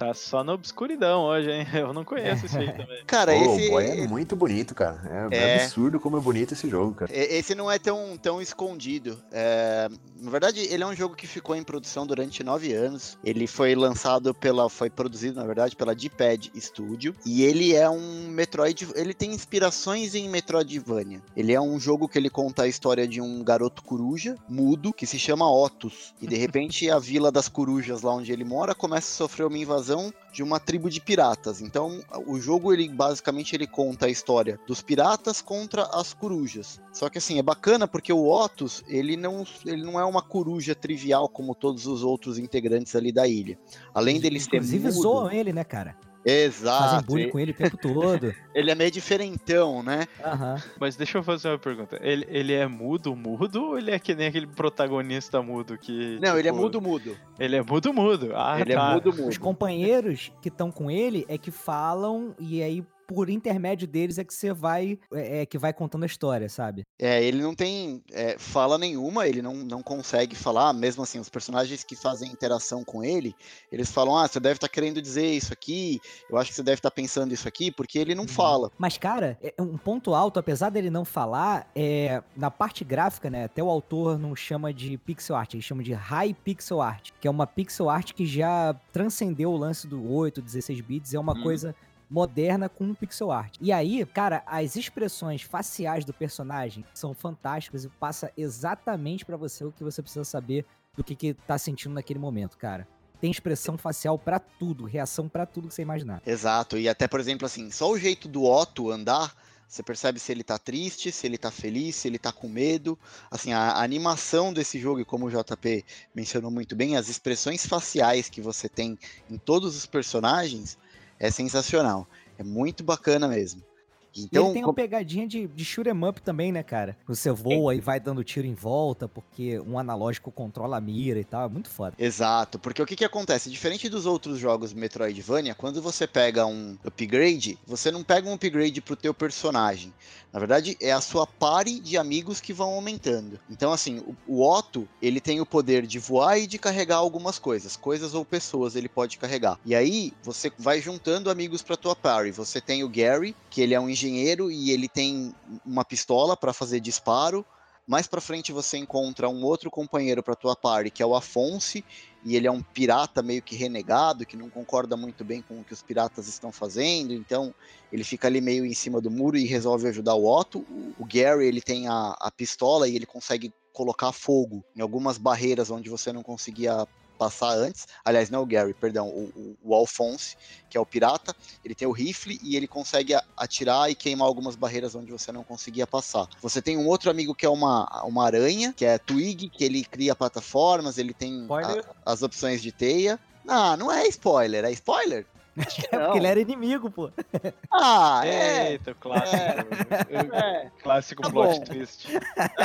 Tá só na obscuridão hoje, hein? <laughs> Eu não conheço esse aí também. Cara, Pô, esse. o boy é muito bonito, cara. É, é absurdo como é bonito esse jogo, cara. Esse não é tão, tão escondido. É, na verdade, ele é um jogo que ficou em produção durante nove anos. Ele foi lançado pela. Foi produzido, na verdade, pela D-Pad Studio. E ele é um Metroid. Ele tem inspirações em Metroidvania. Ele é um jogo que ele conta a história de um garoto coruja, mudo, que se chama Otus. E de repente a vila das corujas, lá onde ele mora, começa a sofrer uma invasão de uma tribo de piratas. Então, o jogo ele basicamente ele conta a história dos piratas contra as corujas. Só que assim, é bacana porque o Otus, ele não, ele não é uma coruja trivial como todos os outros integrantes ali da ilha. Além dele ser Inclusive mudo, zoam ele, né, cara? Fazem Exato. bullying com ele o tempo todo. <laughs> Ele é meio diferentão, né? Aham. Mas deixa eu fazer uma pergunta. Ele, ele é mudo, mudo, ou ele é que nem aquele protagonista mudo que. Não, ele é tipo, mudo mudo. Ele é mudo, mudo. Ah, ele tá. é mudo Os mudo. companheiros que estão com ele é que falam e aí por intermédio deles é que você vai é, é que vai contando a história, sabe? É, ele não tem é, fala nenhuma, ele não, não consegue falar, mesmo assim, os personagens que fazem interação com ele, eles falam, ah, você deve estar querendo dizer isso aqui, eu acho que você deve estar pensando isso aqui, porque ele não fala. Mas cara, é um ponto alto, apesar dele não falar, é na parte gráfica, né? Até o autor não chama de pixel art, ele chama de high pixel art, que é uma pixel art que já transcendeu o lance do 8, 16 bits, é uma Hum. coisa moderna com pixel art. E aí, cara, as expressões faciais do personagem são fantásticas e passa exatamente pra você o que você precisa saber do que que tá sentindo naquele momento, cara. Tem expressão facial pra tudo, reação pra tudo que você imaginar. Exato, e até, por exemplo, assim, só o jeito do Otto andar, você percebe se ele tá triste, se ele tá feliz, se ele tá com medo. Assim, a animação desse jogo, e como o JP mencionou muito bem, as expressões faciais que você tem em todos os personagens é sensacional. É muito bacana mesmo. E Então, ele tem uma pegadinha de, de shoot 'em up também, né, cara? Você voa e vai dando tiro em volta, porque um analógico controla a mira e tal. É muito foda. Exato, porque o que, que acontece? Diferente dos outros jogos Metroidvania, quando você pega um upgrade, você não pega um upgrade pro teu personagem. Na verdade, é a sua party de amigos que vão aumentando. Então, assim, o, o Otto, ele tem o poder de voar e de carregar algumas coisas. Coisas ou pessoas ele pode carregar. E aí, você vai juntando amigos pra tua party. Você tem o Gary, que ele é um engenheiro e ele tem uma pistola pra fazer disparo. Mais pra frente você encontra um outro companheiro pra tua party, que é o Afonso, e ele é um pirata meio que renegado, que não concorda muito bem com o que os piratas estão fazendo, então ele fica ali meio em cima do muro e resolve ajudar o Otto. O Gary, ele tem a, a pistola e ele consegue colocar fogo em algumas barreiras onde você não conseguia passar antes. Aliás, não é o Gary, perdão, o, o, o Alphonse, que é o pirata, ele tem o rifle e ele consegue atirar e queimar algumas barreiras onde você não conseguia passar. Você tem um outro amigo que é uma, uma aranha, que é Twig, que ele cria plataformas, ele tem a- as opções de teia. Ah, não é spoiler, é spoiler? <laughs> Acho que É não. porque ele era inimigo, pô. <laughs> Ah, é. Eita, clássico. É. Clássico Tá plot bom. twist.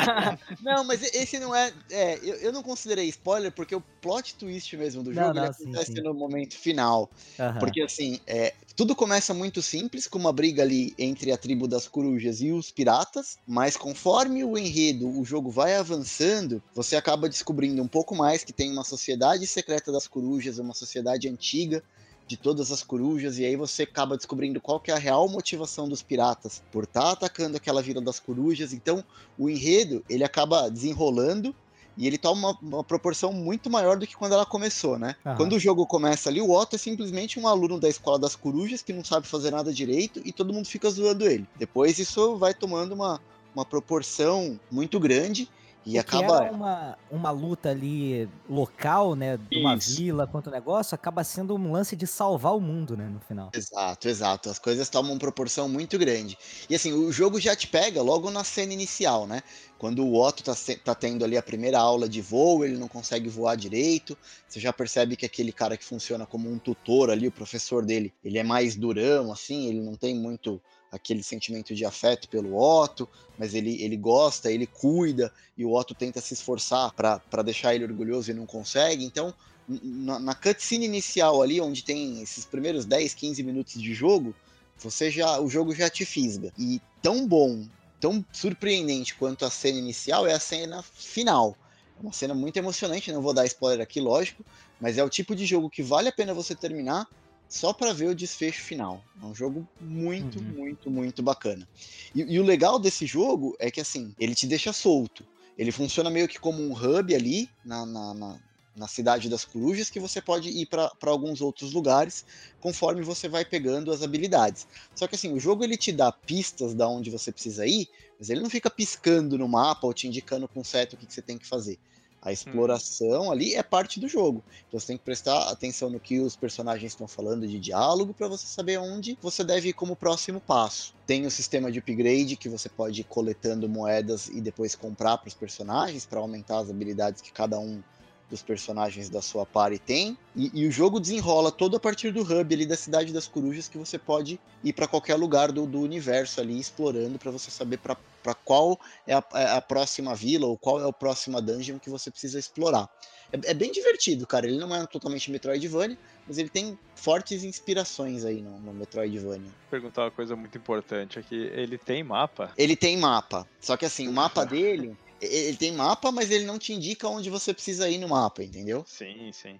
<laughs> Não, mas esse não é. é eu, eu não considerei spoiler porque o plot twist mesmo do Não, jogo não, ele sim, acontece sim. no momento final. Aham. Porque assim, é, tudo começa muito simples, com uma briga ali entre a tribo das corujas e os piratas, mas conforme o enredo, o jogo vai avançando, você acaba descobrindo um pouco mais que tem uma sociedade secreta das corujas, uma sociedade antiga de todas as corujas, e aí você acaba descobrindo qual que é a real motivação dos piratas por estar atacando aquela vila das corujas. Então, o enredo, ele acaba desenrolando e ele toma uma, uma proporção muito maior do que quando ela começou, né? Aham. Quando o jogo começa ali, o Otto é simplesmente um aluno da escola das corujas que não sabe fazer nada direito e todo mundo fica zoando ele. Depois isso vai tomando uma, uma proporção muito grande e que acaba. era uma, uma luta ali local, né? De uma Isso. vila quanto negócio, acaba sendo um lance de salvar o mundo, né? No final. Exato, exato. As coisas tomam proporção muito grande. E assim, o jogo já te pega logo na cena inicial, né? Quando o Otto tá, tá tendo ali a primeira aula de voo, ele não consegue voar direito. Você já percebe que aquele cara que funciona como um tutor ali, o professor dele, ele é mais durão, assim, ele não tem muito aquele sentimento de afeto pelo Otto, mas ele, ele gosta, ele cuida, e o Otto tenta se esforçar para deixar ele orgulhoso e não consegue. Então, na, na cutscene inicial ali, onde tem esses primeiros 10, 15 minutos de jogo, você já o jogo já te fisga. E tão bom, tão surpreendente quanto a cena inicial é a cena final. É uma cena muito emocionante, não vou dar spoiler aqui, lógico, mas é o tipo de jogo que vale a pena você terminar só para ver o desfecho final. É um jogo muito, uhum. muito, muito bacana. E, e, o legal desse jogo é que assim, ele te deixa solto. Ele funciona meio que como um hub ali na, na, na, na cidade das corujas, que você pode ir para alguns outros lugares conforme você vai pegando as habilidades. Só que assim, o jogo ele te dá pistas da onde você precisa ir, mas ele não fica piscando no mapa ou te indicando com certo o que, que você tem que fazer. A exploração hum. ali é parte do jogo. Então você tem que prestar atenção no que os personagens estão falando de diálogo para você saber onde você deve ir como próximo passo. Tem o sistema de upgrade que você pode ir coletando moedas e depois comprar para os personagens para aumentar as habilidades que cada um dos personagens da sua party tem. E, e, o jogo desenrola todo a partir do hub ali da Cidade das Corujas, que você pode ir para qualquer lugar do, do universo ali, explorando para você saber para qual é a, é a, próxima vila ou qual é a próxima dungeon que você precisa explorar. É, é, bem divertido, cara. Ele não é totalmente Metroidvania, mas ele tem fortes inspirações aí no, no Metroidvania. Vou perguntar uma coisa muito importante aqui. Ele tem mapa? Ele tem mapa. Só que assim, o mapa dele ele tem mapa, mas ele não te indica onde você precisa ir no mapa, entendeu? Sim, sim.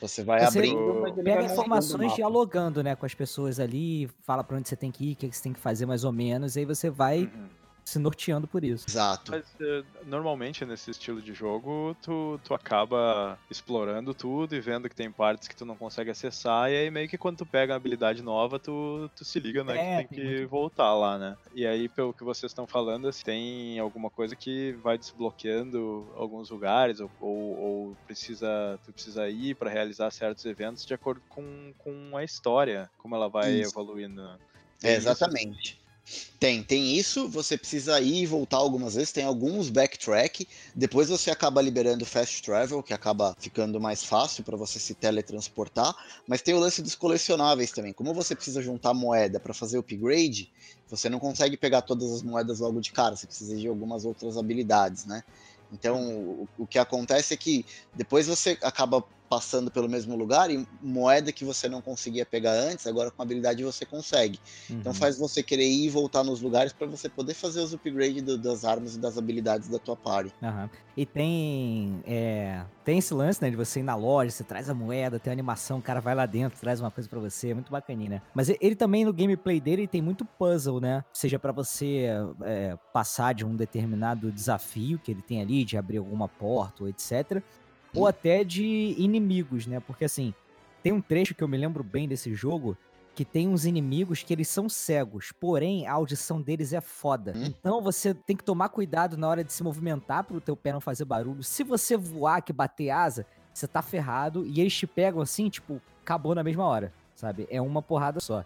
Você vai você abrindo, pega informações dialogando, né, com as pessoas ali, fala para onde você tem que ir, o que você tem que fazer mais ou menos, e aí você vai uhum se norteando por isso. Exato. Mas uh, normalmente nesse estilo de jogo, tu, tu acaba explorando tudo e vendo que tem partes que tu não consegue acessar, e aí meio que quando tu pega uma habilidade nova, tu, tu se liga, né? É, que tem que voltar lá, né? E aí, pelo que vocês estão falando, assim, tem alguma coisa que vai desbloqueando alguns lugares, ou, ou, ou precisa, tu precisa ir para realizar certos eventos de acordo com, com a história, como ela vai isso. evoluindo. É, exatamente. Tem, tem isso, você precisa ir e voltar algumas vezes, tem alguns backtrack, depois você acaba liberando fast travel, que acaba ficando mais fácil para você se teletransportar, mas tem o lance dos colecionáveis também. Como você precisa juntar moeda para fazer o upgrade, você não consegue pegar todas as moedas logo de cara, você precisa de algumas outras habilidades, né? Então, o, o que acontece é que depois você acaba passando pelo mesmo lugar e moeda que você não conseguia pegar antes, agora com habilidade você consegue. Então, uhum. Então faz você querer ir e voltar nos lugares para você poder fazer os upgrades do, das armas e das habilidades da tua party. Uhum. E tem é, tem esse lance, né, de você ir na loja, você traz a moeda, tem a animação, o cara vai lá dentro, traz uma coisa para você, é muito bacaninha, né? Mas ele também no gameplay dele tem muito puzzle, né? Seja para você é, passar de um determinado desafio que ele tem ali, de abrir alguma porta ou etc ou até de inimigos, né? Porque assim, tem um trecho que eu me lembro bem desse jogo que tem uns inimigos que eles são cegos, porém a audição deles é foda. Hum. Então você tem que tomar cuidado na hora de se movimentar pro teu pé não fazer barulho. Se você voar que bater asa, você tá ferrado e eles te pegam assim, tipo, acabou na mesma hora, sabe? É uma porrada só.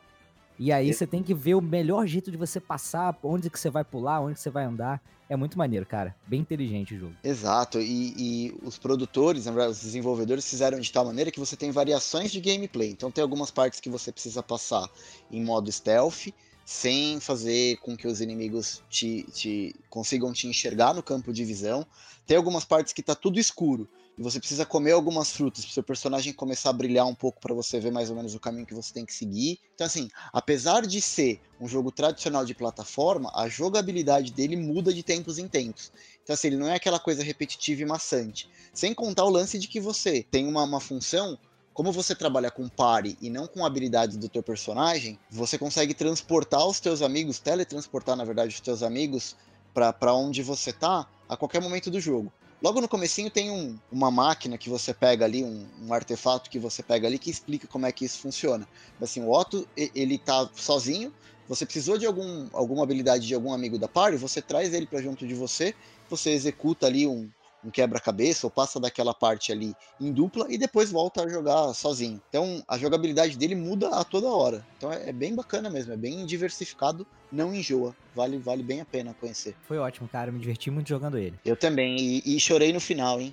E aí você tem que ver o melhor jeito de você passar, onde que você vai pular, onde que você vai andar. É muito maneiro, cara. Bem inteligente o jogo. Exato. E, e os produtores, os desenvolvedores fizeram de tal maneira que você tem variações de gameplay. Então tem algumas partes que você precisa passar em modo stealth, sem fazer com que os inimigos te, te consigam te enxergar no campo de visão. Tem algumas partes que tá tudo escuro você precisa comer algumas frutas para seu personagem começar a brilhar um pouco para você ver mais ou menos o caminho que você tem que seguir. Então assim, apesar de ser um jogo tradicional de plataforma, a jogabilidade dele muda de tempos em tempos. Então assim, ele não é aquela coisa repetitiva e maçante. Sem contar o lance de que você tem uma, uma função como você trabalha com pare e não com habilidades do teu personagem, você consegue transportar os teus amigos, teletransportar na verdade os teus amigos para onde você tá a qualquer momento do jogo. Logo no comecinho tem um, uma máquina que você pega ali, um, um, artefato que você pega ali que explica como é que isso funciona. Assim, o Otto, ele tá sozinho, você precisou de algum, alguma habilidade de algum amigo da party, você traz ele para junto de você, você executa ali um, um quebra-cabeça ou passa daquela parte ali em dupla e depois volta a jogar sozinho. Então a jogabilidade dele muda a toda hora. Então é, é bem bacana mesmo, é bem diversificado, não enjoa. Vale, vale bem a pena conhecer. Foi ótimo, cara. Eu me diverti muito jogando ele. Eu também. E, e chorei no final, hein?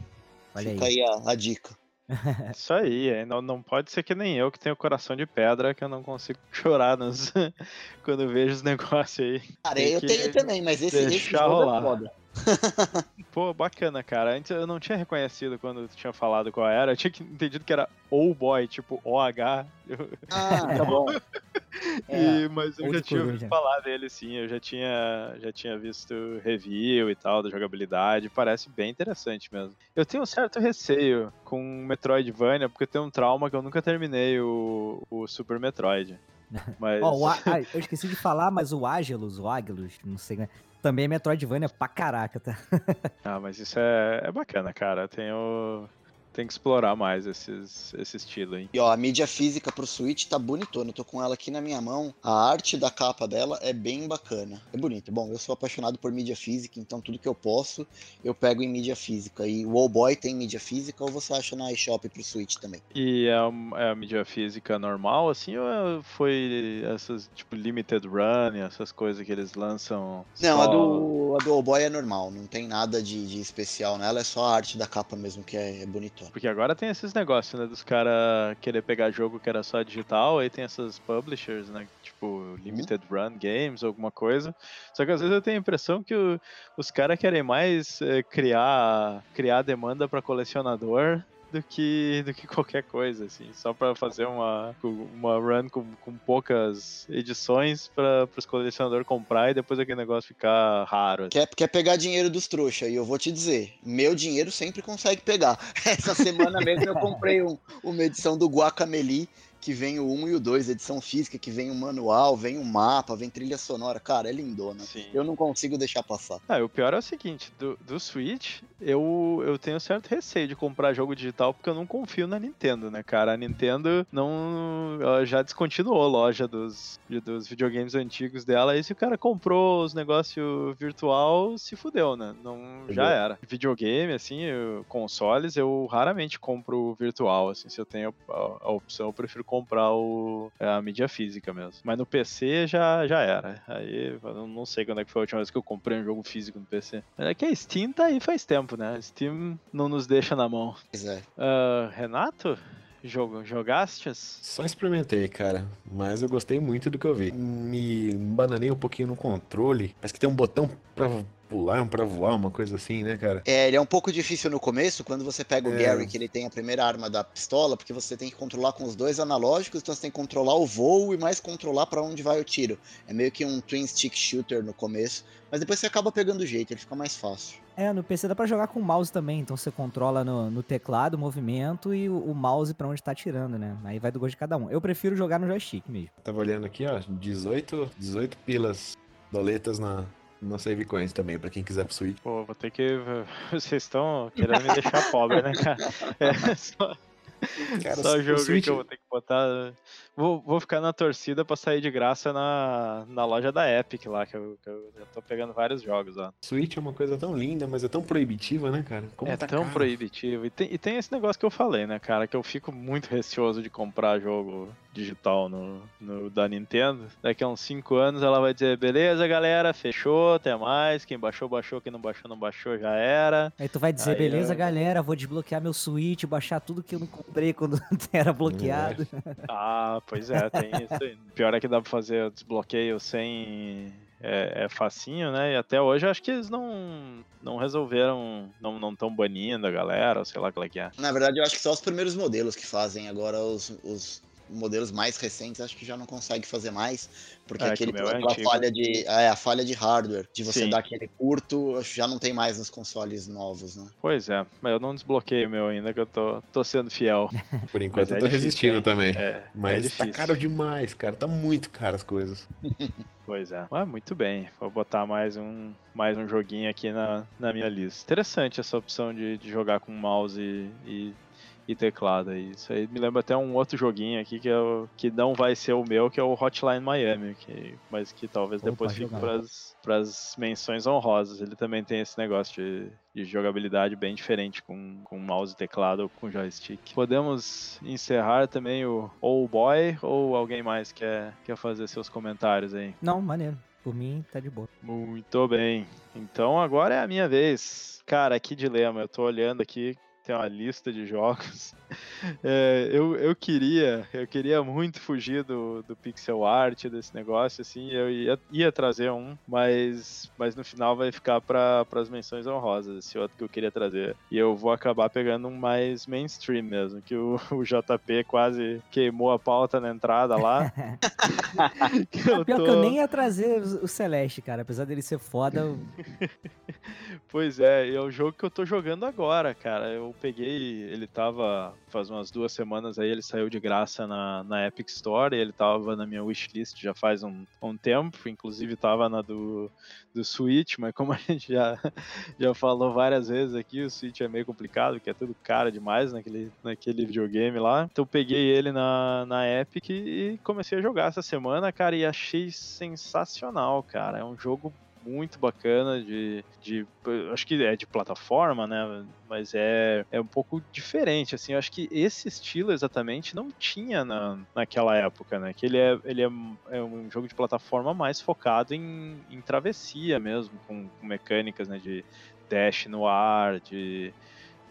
Olha Fica aí, aí a, a dica. <laughs> Isso aí, não, não pode ser que nem eu que tenho coração de pedra que eu não consigo <laughs> chorar nos... <laughs> quando vejo os negócios aí. Cara, eu tenho também, mas esse, esse jogo é rolar. é foda. Pô, bacana, cara. Antes eu não tinha reconhecido quando tu tinha falado qual era. Eu tinha entendido que era O Boy, tipo OH. Ah, tá bom. <laughs> É, e, mas eu já tinha ouvido falar dele, sim. Eu já tinha, já tinha visto review e tal da jogabilidade. Parece bem interessante mesmo. Eu tenho um certo receio com Metroidvania, porque eu tenho um trauma que eu nunca terminei o, o Super Metroid. <laughs> Mas... oh, A... ah, eu esqueci de falar, mas o Agelus, o Agelus, não sei, né? Também é Metroidvania pra caraca, tá? <laughs> ah, mas isso é, é bacana, cara. Tem o tem que explorar mais esses, esse estilo aí. E ó, a mídia física pro Switch tá bonitona. Eu tô com ela aqui na minha mão. A arte da capa dela é bem bacana. É bonita. Bom, eu sou apaixonado por mídia física, então tudo que eu posso, eu pego em mídia física. E o All Boy tem mídia física ou você acha na iShop pro Switch também? E é a, é a mídia física normal, assim, ou foi essas, tipo, limited run, essas coisas que eles lançam? Não, só... a, do, a do All Boy é normal. Não tem nada de, de especial nela. É só a arte da capa mesmo que é, é bonitona. Porque agora tem esses negócios, né? Dos caras querer pegar jogo que era só digital, aí tem essas publishers, né? Tipo, Limited uhum. Run Games, alguma coisa. Só que às vezes eu tenho a impressão que o, os caras querem mais é, criar, criar demanda para colecionador do que, do que qualquer coisa, assim. Só para fazer uma, uma run com, com poucas edições para os colecionadores comprar e depois aquele negócio ficar raro. Assim. Quer, quer pegar dinheiro dos trouxas, e eu vou te dizer, meu dinheiro sempre consegue pegar. <laughs> Essa semana mesmo eu comprei um, uma edição do Guacameli que vem o 1 e o 2, edição física, que vem o manual, vem o mapa, vem trilha sonora. Cara, é lindona. Sim. Eu não consigo deixar passar. Ah, o pior é o seguinte, do, do Switch, eu, eu tenho certo receio de comprar jogo digital porque eu não confio na Nintendo, né, cara? A Nintendo não já descontinuou a loja dos, dos videogames antigos dela, e se o cara comprou os negócios virtual, se fudeu, né? Não, já era. Videogame, assim, eu, consoles, eu raramente compro virtual, assim, se eu tenho a, a opção, eu prefiro comprar o, é, a mídia física mesmo. Mas no PC já, já era. Aí eu não sei quando é que foi a última vez que eu comprei um jogo físico no PC. É que a Steam tá aí faz tempo, né? A Steam não nos deixa na mão. Pois é. Uh, Renato? Jogo, jogastes? Só experimentei, cara. Mas eu gostei muito do que eu vi. Me bananei um pouquinho no controle. Parece que tem um botão pra pular, um pra voar, uma coisa assim, né, cara? É, ele é um pouco difícil no começo, quando você pega o é. Gary, que ele tem a primeira arma da pistola, porque você tem que controlar com os dois analógicos, então você tem que controlar o voo e mais controlar para onde vai o tiro. É meio que um twin stick shooter no começo, mas depois você acaba pegando o jeito, ele fica mais fácil. É, no PC dá pra jogar com o mouse também, então você controla no, no teclado o movimento e o, o mouse para onde tá tirando, né? Aí vai do gosto de cada um. Eu prefiro jogar no joystick mesmo. Tava olhando aqui, ó, 18, 18 pilas doletas na, no Save Coins também, pra quem quiser pro Switch. Pô, vou ter que. Vocês estão querendo me deixar pobre, né, cara? <laughs> É só. Cara, só o jogo Switch... que eu vou ter que botar. Vou, vou ficar na torcida pra sair de graça na, na loja da Epic lá, que eu, que eu já tô pegando vários jogos lá. Switch é uma coisa tão linda, mas é tão proibitiva, né, cara? Como é tá tão caro. proibitivo. E tem, e tem esse negócio que eu falei, né, cara, que eu fico muito receoso de comprar jogo digital no, no da Nintendo. Daqui a uns 5 anos ela vai dizer, beleza, galera, fechou, até mais. Quem baixou, baixou. Quem não baixou, não baixou, já era. Aí tu vai dizer, Aí, beleza, galera, vou desbloquear meu Switch, baixar tudo que eu não comprei quando <laughs> era bloqueado. É. Ah, pois é, tem isso aí. <laughs> Pior é que dá pra fazer o desbloqueio sem. É, é, facinho, né? E até hoje acho que eles não, não resolveram, não estão banindo a galera, ou sei lá qual é que é. Na verdade, eu acho que só os primeiros modelos que fazem. Agora os, os modelos mais recentes acho que já não consegue fazer mais, porque é, aquele é a falha de é, a falha de hardware, de você Sim. dar aquele curto, acho que já não tem mais nos consoles novos, né? Pois é, mas eu não desbloqueei o meu ainda que eu tô, tô sendo fiel. <laughs> Por enquanto eu tô difícil, resistindo também. É, mas é tá caro demais, cara, tá muito caro as coisas. <laughs> Pois é. Mas muito bem. Vou botar mais um, mais um joguinho aqui na, na minha lista. Interessante essa opção de, de jogar com mouse e, e e teclado. Isso aí me lembra até um outro joguinho aqui que, é o, que não vai ser o meu, que é o Hotline Miami, que, mas que talvez Opa, depois fique para as menções honrosas. Ele também tem esse negócio de, de jogabilidade bem diferente com, com mouse e teclado ou com joystick. Podemos encerrar também o ou Boy ou alguém mais quer, quer fazer seus comentários aí? Não, maneiro. Por mim, tá de boa. Muito bem. Então agora é a minha vez. Cara, que dilema. Eu tô olhando aqui tem uma lista de jogos. <laughs> É, eu, eu queria, eu queria muito fugir do, do pixel art, desse negócio, assim, eu ia, ia trazer um, mas, mas no final vai ficar para as menções honrosas, esse outro que eu queria trazer. E eu vou acabar pegando um mais mainstream mesmo, que o, <laughs> o JP quase queimou a pauta na entrada lá. <laughs> que eu Pior tô... que eu nem ia trazer o Celeste, cara, apesar dele ser foda. Eu... pois é, é o jogo que eu tô jogando agora, cara. Eu peguei, ele tava faz umas duas semanas aí, ele saiu de graça na, na Epic Store, ele tava na minha wishlist já faz um, um tempo, inclusive tava na do, do Switch, mas como <laughs> a gente já, já falou várias vezes aqui, o Switch é meio complicado, porque é tudo caro demais naquele, naquele videogame lá. Então peguei ele na, na Epic e comecei a jogar essa semana, cara, e achei sensacional, cara. É um jogo muito bacana de, de acho que é de plataforma, né? Mas é, é um pouco diferente, assim. Eu acho que esse estilo exatamente não tinha na, naquela época, né? Que ele é, ele é, é um jogo de plataforma mais focado em, em travessia mesmo, com, com mecânicas, né? De dash no ar, de,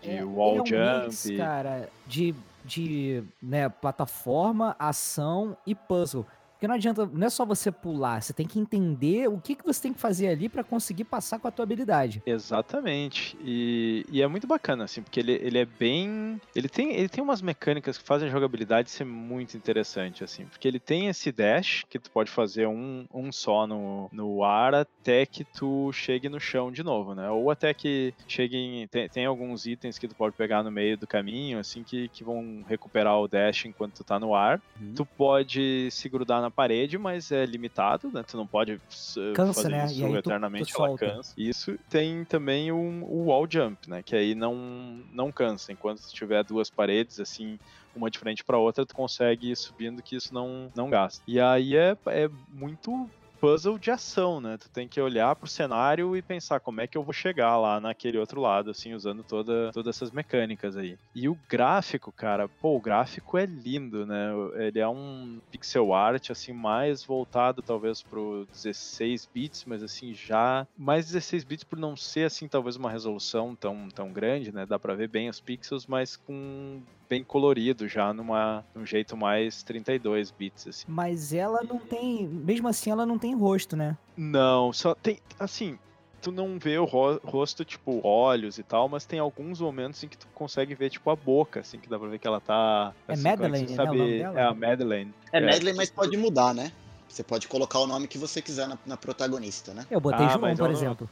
de é, wall é um jump. Mix, cara, de, de né, plataforma, ação e puzzle. Porque não adianta, não é só você pular, você tem que entender o que, que você tem que fazer ali para conseguir passar com a tua habilidade. Exatamente. E, e, é muito bacana, assim, porque ele, ele é bem. Ele tem, ele tem umas mecânicas que fazem a jogabilidade ser muito interessante, assim. Porque ele tem esse dash, que tu pode fazer um, um só no, no ar até que tu chegue no chão de novo, né? Ou até que cheguem. Tem, tem alguns itens que tu pode pegar no meio do caminho, assim, que, que vão recuperar o dash enquanto tu tá no ar. Uhum. Tu pode se grudar na na parede, mas é limitado, né? Tu não pode cansa, fazer né? isso eternamente, tu, tu ela cansa. Isso tem também um, o wall jump, né? Que aí não, não cansa. Enquanto tu tiver duas paredes, assim, uma de frente para outra, tu consegue ir subindo que isso não, não gasta. E aí é, é muito puzzle de ação, né? Tu tem que olhar pro cenário e pensar como é que eu vou chegar lá naquele outro lado, assim, usando toda, todas essas mecânicas aí. E o gráfico, cara, pô, o gráfico é lindo, né? Ele é um pixel art, assim, mais voltado talvez pro 16 bits, mas assim, já mais 16 bits por não ser, assim, talvez uma resolução tão, tão grande, né? Dá pra ver bem os pixels, mas com bem colorido já numa num jeito mais 32 bits assim. Mas ela não tem, mesmo assim ela não tem rosto, né? Não, só tem assim, tu não vê o ro rosto, tipo, olhos e tal, mas tem alguns momentos em que tu consegue ver, tipo, a boca, assim, que dá pra ver que ela tá. É assim, Madeleine, sabe, né? É a Madeleine. É, é Madeleine, mas pode mudar, né? Você pode colocar o nome que você quiser na, na protagonista, né? Eu botei ah, João, por exemplo.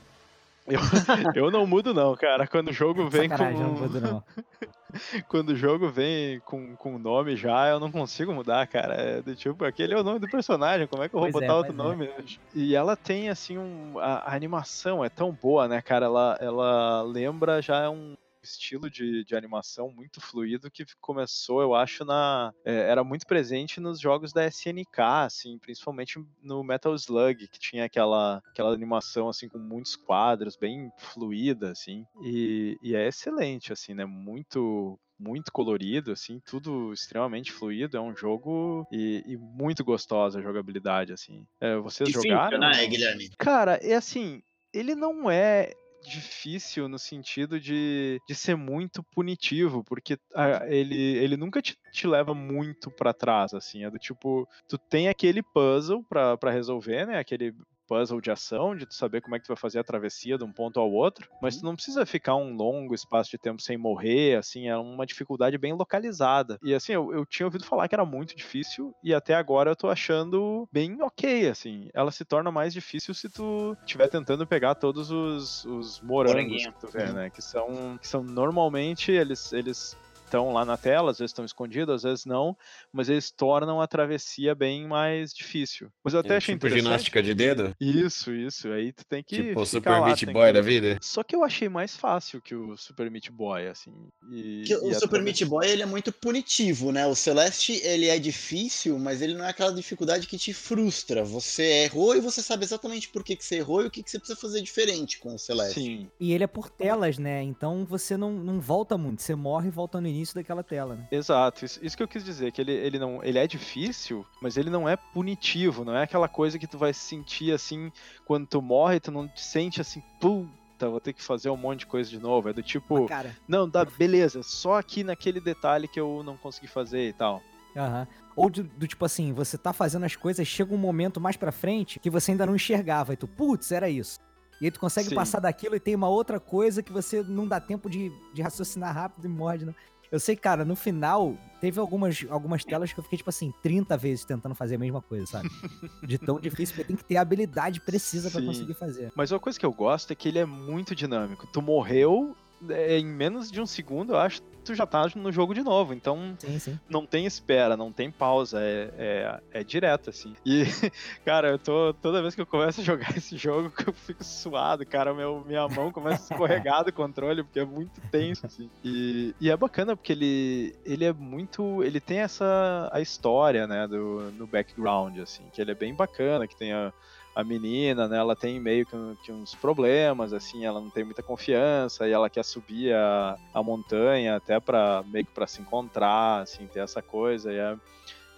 Eu, <laughs> eu não mudo, não, cara. Quando o jogo vem Sacanagem, com. Não mudo, não. <laughs> Quando o jogo vem com o nome já, eu não consigo mudar, cara. É do tipo, aquele é o nome do personagem, como é que eu vou pois botar é, outro é. nome? É. E ela tem, assim, um, a, a, animação é tão boa, né, cara? Ela, ela lembra já um estilo de, de animação muito fluido que começou, eu acho, na. É, era muito presente nos jogos da SNK, assim, principalmente no Metal Slug, que tinha aquela, aquela animação assim com muitos quadros, bem fluida, assim. E, e é excelente, assim, né? Muito muito colorido, assim, tudo extremamente fluido. É um jogo e, e muito gostosa a jogabilidade, assim. É, vocês Difícil, jogaram? né, Guilherme? Cara, é assim, ele não é difícil no sentido de, de ser muito punitivo, porque a, ele, ele nunca te, te leva muito para trás, assim, é do tipo, tu tem aquele puzzle para resolver, né, aquele puzzle de ação, de tu saber como é que tu vai fazer a travessia de um ponto ao outro, mas uhum. tu não precisa ficar um longo espaço de tempo sem morrer, assim, é uma dificuldade bem localizada. E assim, eu, eu tinha ouvido falar que era muito difícil, e até agora eu tô achando bem ok, assim. Ela se torna mais difícil se tu estiver tentando pegar todos os, os morangos que tu vê, uhum. né? Que são, que são normalmente, eles, eles estão lá na tela, às vezes estão escondidos, às vezes não, mas eles tornam a travessia bem mais difícil. Mas eu até é, achei tipo interessante. ginástica de dedo? Isso, isso. Aí tu tem que. Tipo o Super lá, Meat Boy que... da vida? Só que eu achei mais fácil que o Super Meat Boy, assim. E, e o Super Meat Boy ele é muito punitivo, né? O Celeste ele é difícil, mas ele não é aquela dificuldade que te frustra. Você errou e você sabe exatamente por que, que você errou e o que, que você precisa fazer diferente com o Celeste. Sim. E ele é por telas, né? Então você não, não volta muito. Você morre e volta no início daquela tela, né? Exato, isso, isso, que eu quis dizer, que ele, ele não. Ele é difícil, mas ele não é punitivo, não é aquela coisa que tu vai sentir assim, quando tu morre, tu não te sente assim, pum, puta, vou ter que fazer um monte de coisa de novo. É do tipo, Ah, não, dá, beleza, só aqui naquele detalhe que eu não consegui fazer e tal. aham. Ou do, do tipo assim, você tá fazendo as coisas, chega um momento mais pra frente que você ainda não enxergava. E tu, putz, era isso. E aí tu consegue Sim. passar daquilo e tem uma outra coisa que você não dá tempo de, de raciocinar rápido e morde. Não. Eu sei, cara, no final, teve algumas, algumas telas que eu fiquei, tipo assim, 30 vezes tentando fazer a mesma coisa, sabe? <laughs> De tão difícil, porque tem que ter a habilidade precisa pra Sim. conseguir fazer. Mas uma coisa que eu gosto é que ele é muito dinâmico. Tu morreu é, em menos de um segundo, eu acho, tu já tá no jogo de novo. Então Sim, sim. não tem espera, não tem pausa, é, é, é direto, assim. E, <laughs> cara, eu tô. Toda vez que eu começo a jogar esse jogo, <laughs> eu fico suado, cara. Meu, minha mão começa a escorregar do controle, porque é muito tenso, assim. E, e é bacana porque ele, ele é muito. Ele tem essa. a história, né, do, no background, assim, que ele é bem bacana, que tem a. A menina, né, ela tem meio que, que uns problemas, assim, ela não tem muita confiança e ela quer subir a, a montanha até para meio que para se encontrar, assim, ter essa coisa e é,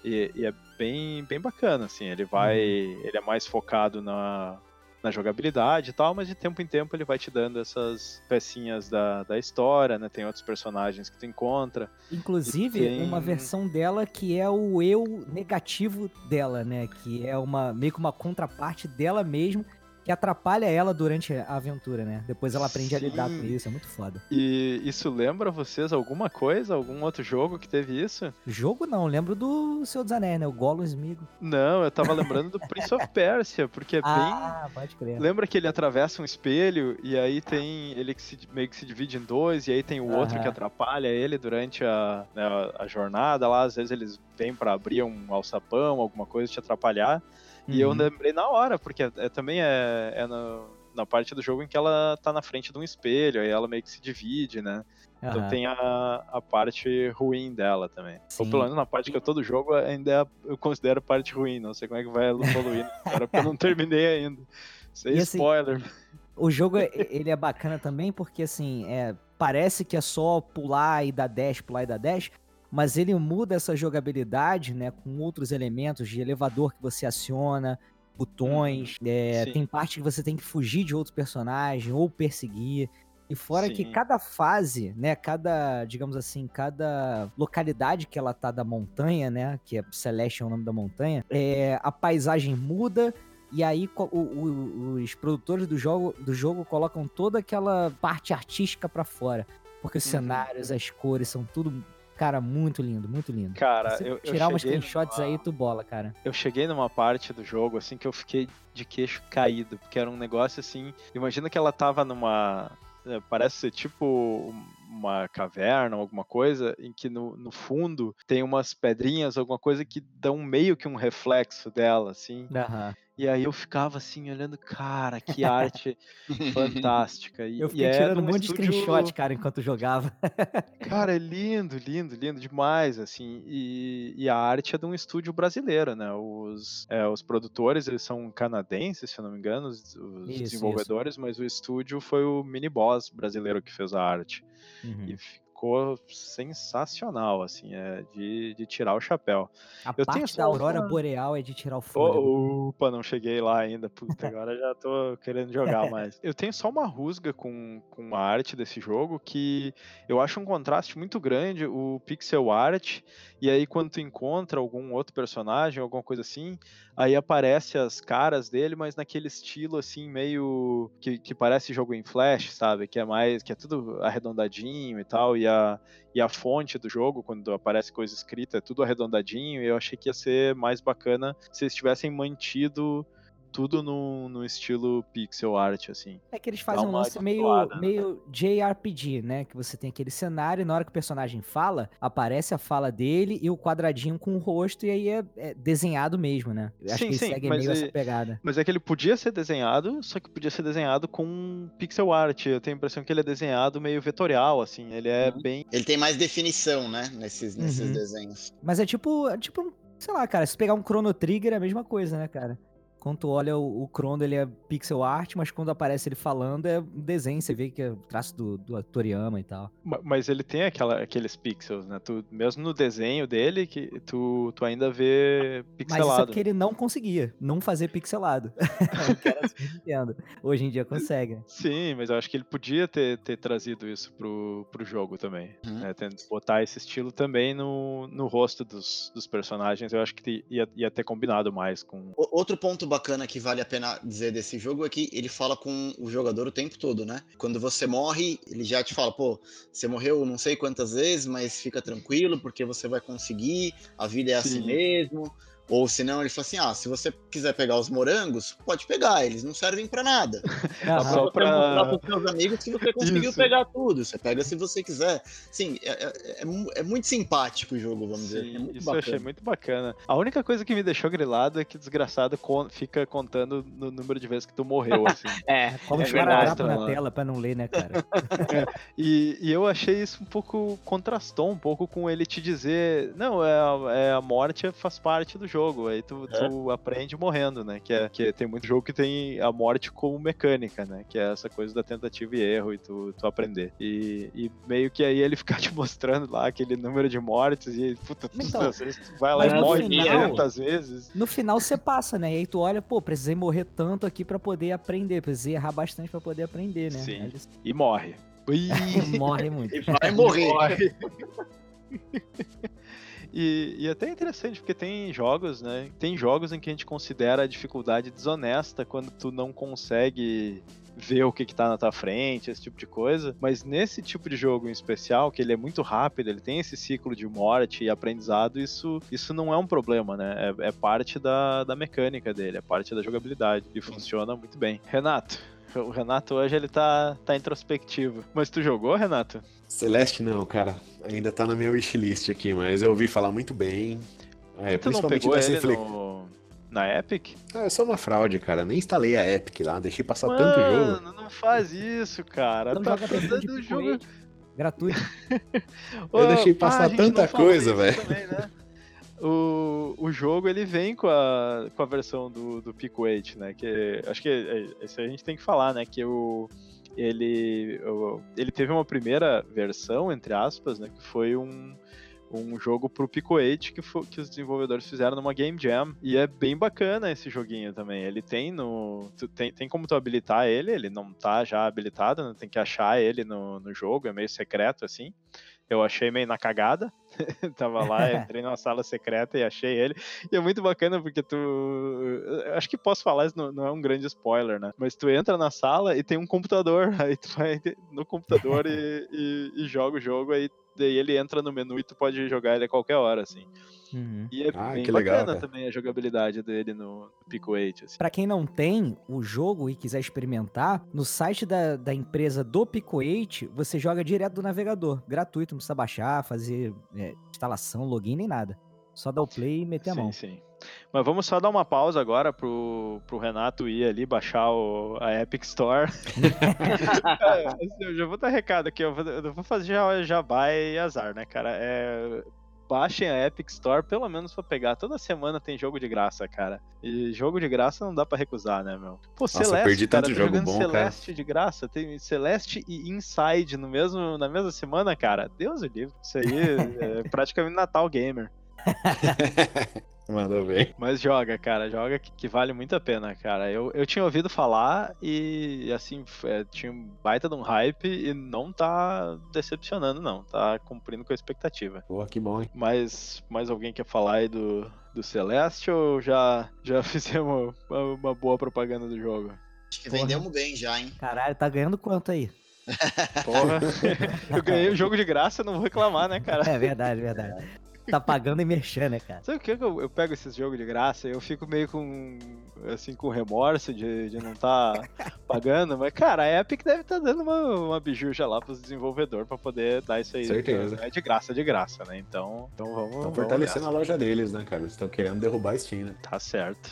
e, e é bem, bem bacana, assim, ele vai, ele é mais focado na, na jogabilidade e tal, mas de tempo em tempo ele vai te dando essas pecinhas da, da história, né, tem outros personagens que tu encontra, Inclusive, tem- uma versão dela que é o eu negativo dela, né? Que é uma meio que uma contraparte dela mesmo, que atrapalha ela durante a aventura, né? Depois ela aprende a lidar com Sim. isso, é muito foda. e isso lembra vocês alguma coisa, algum outro jogo que teve isso? Jogo não, lembro do Senhor dos Anéis, né? O Gollum Smigo. Não, eu tava lembrando do Prince of <laughs> Persia, porque é bem Ah, pode crer. Lembra que ele atravessa um espelho e aí tem ele que se, meio que se divide em dois e aí tem o outro Aham. que atrapalha ele durante a, né, a- jornada lá. Às vezes eles vêm pra abrir um alçapão, alguma coisa te atrapalhar. E eu Uhum. lembrei na hora, porque é, é- também é, é no- na parte do jogo em que ela tá na frente de um espelho, aí ela meio que se divide, né? Então Aham. tem a, a parte ruim dela também. Ou Sim. pelo menos na parte que eu tô do jogo ainda é a- eu considero parte ruim. Não sei como é que vai evoluir, <laughs> cara, porque eu não terminei ainda. Sem E assim, spoiler. O jogo, é- ele é bacana também porque, assim, é, parece que é só pular e dar dash, pular e dar dash, mas ele muda essa jogabilidade, né, com outros elementos de elevador que você aciona, botões, é, tem parte que você tem que fugir de outro personagem ou perseguir. E fora que Sim. cada fase, né, cada, digamos assim, cada localidade que ela tá da montanha, né, que é Celeste é o nome da montanha, é, a paisagem muda e aí o- o- os produtores do jogo, do jogo colocam toda aquela parte artística pra fora. Porque os Uhum. cenários, as cores, são tudo, cara, muito lindo, muito lindo. Cara, Se eu, eu tirar umas cheguei screenshots numa- aí, tu bola, cara. Eu cheguei numa parte do jogo, assim, que eu fiquei de queixo caído, porque era um negócio assim. Imagina que ela tava numa. é, Parece ser tipo uma caverna, alguma coisa, em que no, no fundo tem umas pedrinhas, alguma coisa que dão meio que um reflexo dela, assim. Aham. E aí eu ficava assim, olhando, cara, que <laughs> arte fantástica. E, Eu e fiquei é tirando um monte de estúdio- screenshot, cara, enquanto jogava. Cara, é <laughs> lindo, lindo, lindo demais, assim. E, e a arte é de um estúdio brasileiro, né? Os, é, os produtores, eles são canadenses, se eu não me engano, os, os Isso, desenvolvedores, mas o estúdio foi o Mini Boss brasileiro que fez a arte. Uhum. E ficou sensacional, assim, é de, de tirar o chapéu. A eu tenho parte da aurora uma- boreal é de tirar o. Oh, opa, não cheguei lá ainda. Puta, <laughs> agora já tô querendo jogar mais. Eu tenho só uma rusga com, com a arte desse jogo que eu acho um contraste muito grande, o pixel art, e aí quando tu encontra algum outro personagem, alguma coisa assim, aí aparece as caras dele, mas naquele estilo assim, meio que, que parece jogo em flash, sabe? Que é mais, que é tudo arredondadinho e tal, e a, e a fonte do jogo, quando aparece coisa escrita, é tudo arredondadinho, e eu achei que ia ser mais bacana se eles tivessem mantido tudo no, no estilo pixel art, assim. É que eles fazem um lance meio, né? meio JRPG, né? Que você tem aquele cenário e na hora que o personagem fala, aparece a fala dele e o quadradinho com o rosto, e aí é, é desenhado mesmo, né? Eu acho Sim, que ele sim, segue mas meio essa e- pegada. Mas é que ele podia ser desenhado, só que podia ser desenhado com pixel art. Eu tenho a impressão que ele é desenhado meio vetorial, assim. Ele é Uhum. bem. Ele tem mais definição, né? Nesses, nesses Uhum. desenhos. Mas é tipo, é tipo, sei lá, cara, se pegar um Chrono Trigger é a mesma coisa, né, cara? Quando tu olha o, o Crono, ele é pixel art, mas quando aparece ele falando, é um desenho, você vê que é o traço do, do Toriyama e tal. Mas ele tem aquela, aqueles pixels, né? Tu, mesmo no desenho dele, que tu, tu ainda vê pixelado. Mas isso é porque ele não conseguia não fazer pixelado. <laughs> era Nintendo. Hoje em dia consegue. Sim, mas eu acho que ele podia ter, ter trazido isso pro, pro jogo também. Uhum. Né? Botar esse estilo também no, no rosto dos, dos personagens, eu acho que ia, ia ter combinado mais com. Outro ponto bacana que vale a pena dizer desse jogo é que ele fala com o jogador o tempo todo, né? Quando você morre, ele já te fala, pô, você morreu não sei quantas vezes, mas fica tranquilo, porque você vai conseguir, a vida é assim Sim. assim mesmo. Ou senão ele fala assim: ah, se você quiser pegar os morangos, pode pegar, eles não servem para nada. <laughs> Ah, só para mostrar pros seus amigos que você conseguiu Isso. pegar tudo. Você pega se você quiser. Sim, é, é, é, é muito simpático o jogo, vamos Sim, dizer. É isso bacana. eu achei muito bacana. A única coisa que me deixou grilado é que o desgraçado fica contando no número de vezes que tu morreu, <laughs> assim. é, como é verdade, na tela para não ler, né, cara? <laughs> É, e, e eu achei isso um pouco contrastou um pouco com ele te dizer, não, é, é a morte faz parte do jogo jogo, aí tu, é. tu aprende morrendo, né? Que, é, que tem muito jogo que tem a morte como mecânica, né? Que é essa coisa da tentativa e erro e tu, tu aprender. E, e meio que aí ele <laughs> ficar te mostrando lá aquele número de mortes e, puta, então, tu, tu vai lá e morre final, 500 vezes. No final você passa, né? E aí tu olha, pô, precisei morrer tanto aqui para poder aprender, precisei errar bastante para poder aprender, né? Sim. E morre. <laughs> morre muito. E vai morrer. Morre. <laughs> E, e até é interessante, porque tem jogos, né? Tem jogos em que a gente considera a dificuldade desonesta quando tu não consegue ver o que, que tá na tua frente, esse tipo de coisa. Mas nesse tipo de jogo em especial, que ele é muito rápido, ele tem esse ciclo de morte e aprendizado, isso, isso não é um problema, né? É, é parte da, da mecânica dele, é parte da jogabilidade. E funciona muito bem. Renato, o Renato hoje ele tá, tá introspectivo. Mas tu jogou, Renato? Celeste não, cara. Ainda tá na minha wishlist aqui, mas eu ouvi falar muito bem. É, tu principalmente não pegou ele no... na Epic? Ah, eu sou uma fraude, cara. Nem instalei a Epic lá, deixei passar Mano, tanto jogo. Mano, não faz isso, cara. Não tá fazendo o jogo gratuito. <laughs> eu deixei passar tanta coisa, velho. Né? O, o jogo ele vem com a, com a versão do, do Pico 8, né? Que acho que é, isso a gente tem que falar, né? Que o, ele, o, ele teve uma primeira versão, entre aspas, né? Que foi um, um jogo pro Pico 8 que, foi, que os desenvolvedores fizeram numa Game Jam. E é bem bacana esse joguinho também. Ele tem no. tem, tem como tu habilitar ele, ele não tá já habilitado, né? tem que achar ele no, no jogo, é meio secreto assim. Eu achei meio na cagada. <laughs> Tava lá, <laughs> entrei numa sala secreta e achei ele. E é muito bacana porque tu. Acho que posso falar, isso não, não é um grande spoiler, né? Mas tu entra na sala e tem um computador. <laughs> Aí tu vai no computador e, e, e joga o jogo. Aí daí ele entra no menu e tu pode jogar ele a qualquer hora, assim. Uhum. E é ah, bem bacana legal, também a jogabilidade dele no Pico 8. Assim. Pra quem não tem o jogo e quiser experimentar, no site da, da empresa do Pico 8, você joga direto do navegador, gratuito, não precisa baixar, fazer é, instalação, login, nem nada. Só dar o play e meter sim, a mão. Sim, sim. Mas vamos só dar uma pausa agora pro, pro Renato ir ali baixar o, a Epic Store. <laughs> é, eu já vou dar recado aqui, eu vou, eu vou fazer já, jabá e azar, né, cara? É, baixem a Epic Store, pelo menos pra pegar. Toda semana tem jogo de graça, cara. E jogo de graça não dá para recusar, né, meu? Pô, Nossa, Celeste, perdi cara, tanto jogo bom, Celeste cara. de graça. Tem Celeste e Inside no mesmo, na mesma semana, cara. Deus o livre. Isso aí é praticamente Natal Gamer. <laughs> Mandou bem. Mas joga, cara, joga que, que, vale muito a pena, cara. Eu, eu tinha ouvido falar e, assim, é, tinha um baita de um hype e não tá decepcionando, não. Tá cumprindo com a expectativa. Pô, que bom, hein? Mas mais alguém quer falar aí do, do Celeste ou já, já <laughs> fizemos uma, uma boa propaganda do jogo? Acho que Porra. vendemos bem já, hein? Caralho, tá ganhando quanto aí? Porra, <laughs> eu ganhei o jogo de graça, não vou reclamar, né, cara? É verdade, verdade tá pagando e mexendo, né, cara? Sabe o que eu, eu pego esses jogos de graça eu fico meio com, assim, com remorso de, de não tá <laughs> pagando, mas, cara, a Epic deve estar tá dando uma, uma bijuja lá pros desenvolvedores pra poder dar isso aí. Certeza. É de graça, de graça, né? Então, então vamos... Estão fortalecendo a loja deles, né, cara? Eles estão querendo derrubar a Steam, né? Tá certo.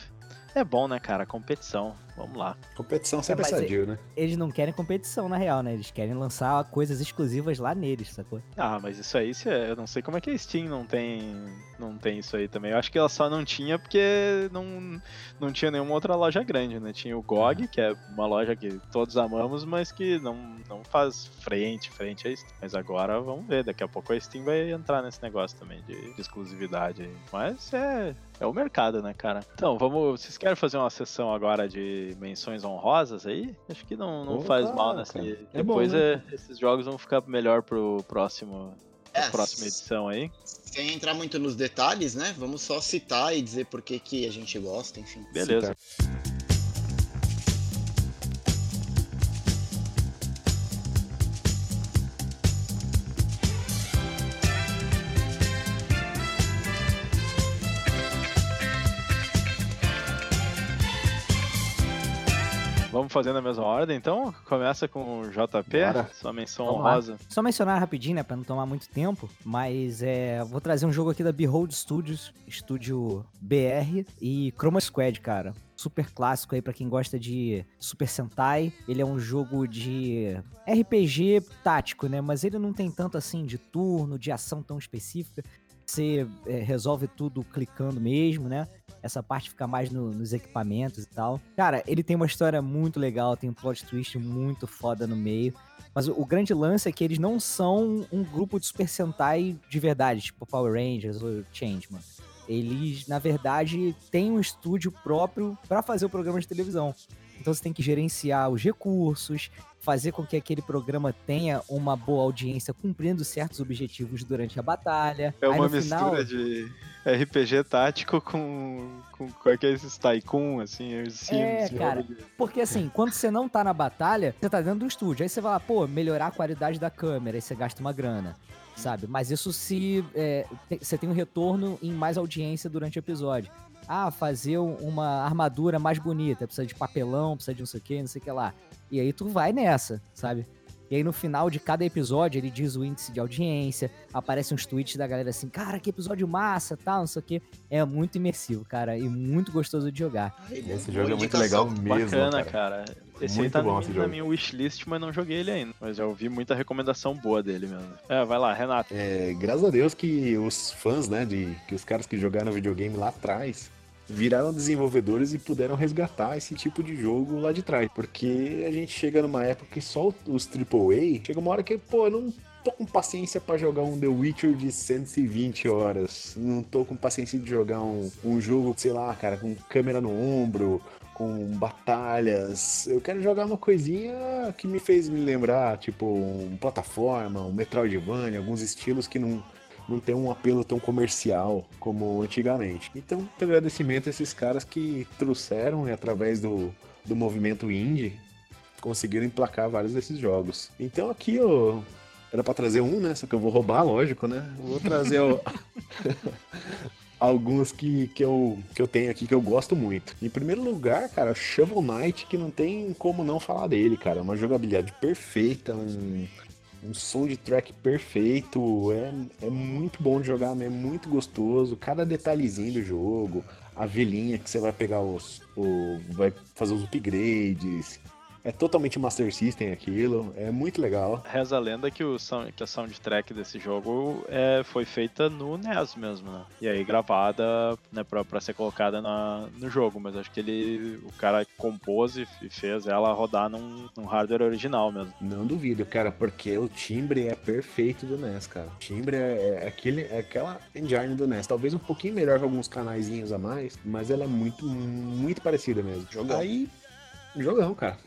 É bom, né, cara? Competição. Vamos lá. Competição sempre é, é sadio, né? Eles não querem competição, na real, né? Eles querem lançar coisas exclusivas lá neles, sacou? Ah, mas isso aí, é, eu não sei como é que a Steam não tem, não tem isso aí também. Eu acho que ela só não tinha porque não, não tinha nenhuma outra loja grande, né? Tinha o GOG, que é uma loja que todos amamos, mas que não, não faz frente, frente a Steam. Mas agora vamos ver, daqui a pouco a Steam vai entrar nesse negócio também de, de exclusividade. Mas é, é o mercado, né, cara? Então, vamos. Vocês querem fazer uma sessão agora de menções honrosas aí? Acho que não, não Opa, faz mal nessa. Né? É Depois bom, né? é, esses jogos vão ficar melhor pro próximo. É, próxima edição aí. Sem entrar muito nos detalhes, né? Vamos só citar e dizer por que, que a gente gosta, enfim. Beleza. Citar. Fazer na mesma ordem, então? Começa com o JP, Bora. sua menção Vamos honrosa. Lá. Só mencionar rapidinho, né, pra não tomar muito tempo, mas é, vou trazer um jogo aqui da Behold Studios, estúdio BR, e Chroma Squad, cara super clássico aí para quem gosta de Super Sentai. Ele é um jogo de RPG tático, né? Mas ele não tem tanto assim de turno, de ação tão específica. Você é, resolve tudo clicando mesmo, né? Essa parte fica mais no, nos equipamentos e tal. Cara, ele tem uma história muito legal, tem um plot twist muito foda no meio. Mas o, o grande lance é que eles não são um grupo de Super Sentai de verdade, tipo Power Rangers ou Changeman. Eles, na verdade, têm um estúdio próprio para fazer o programa de televisão. Então você tem que gerenciar os recursos, fazer com que aquele programa tenha uma boa audiência, cumprindo certos objetivos durante a batalha. É uma mistura final... de RPG tático com, com, com aqueles Tycoon, assim, os Sims. É, cara, porque assim, quando você não tá na batalha, você tá dentro do estúdio, aí você vai lá, pô, melhorar a qualidade da câmera, aí você gasta uma grana sabe? Mas isso se é, você tem um retorno em mais audiência durante o episódio ah, fazer uma armadura mais bonita, precisa de papelão, precisa de não sei o que, não sei o que lá. E aí tu vai nessa, sabe? E aí no final de cada episódio ele diz o índice de audiência, aparecem uns tweets da galera assim, cara, que episódio massa, tal, não sei o que. É muito imersivo, cara, e muito gostoso de jogar. Esse jogo é muito legal mesmo, Bacana, cara. cara. Esse muito aí tá bom, no, na minha wishlist, mas não joguei ele ainda. Mas já ouvi muita recomendação boa dele mesmo. É, vai lá, Renato. É, graças a Deus que os fãs, né, de que os caras que jogaram videogame lá atrás viraram desenvolvedores e puderam resgatar esse tipo de jogo lá de trás. Porque a gente chega numa época que só os AAA, chega uma hora que, pô, eu não tô com paciência para jogar um The Witcher de 120 horas. Não tô com paciência de jogar um, um jogo, sei lá, cara, com câmera no ombro, com batalhas. Eu quero jogar uma coisinha que me fez me lembrar, tipo, um plataforma, um Metroidvania, alguns estilos que não não tem um apelo tão comercial como antigamente. Então, agradecimento a esses caras que trouxeram, através do, do movimento indie, conseguiram emplacar vários desses jogos. Então aqui eu era para trazer um, né? Só que eu vou roubar, lógico, né? Vou trazer o... <laughs> alguns que, que, eu, que eu tenho aqui que eu gosto muito. Em primeiro lugar, cara, Shovel Knight, que não tem como não falar dele, cara. Uma jogabilidade perfeita, um, um som de track perfeito, é, é muito bom de jogar, é muito gostoso, cada detalhezinho do jogo, a velhinha que você vai pegar os, o, vai fazer os upgrades, é totalmente Master System aquilo, é muito legal. Reza a lenda que, o sound, que a soundtrack desse jogo é, foi feita no NES mesmo, né? E aí gravada né, pra, pra ser colocada na, no jogo, mas acho que ele, o cara compôs e fez ela rodar num, num hardware original mesmo. Não duvido, cara, porque o timbre é perfeito do NES, cara. O timbre é, é aquele, é aquela engine do NES, talvez um pouquinho melhor que alguns canaizinhos a mais, mas ela é muito, muito parecida mesmo. Jogão. Aí, jogão, cara.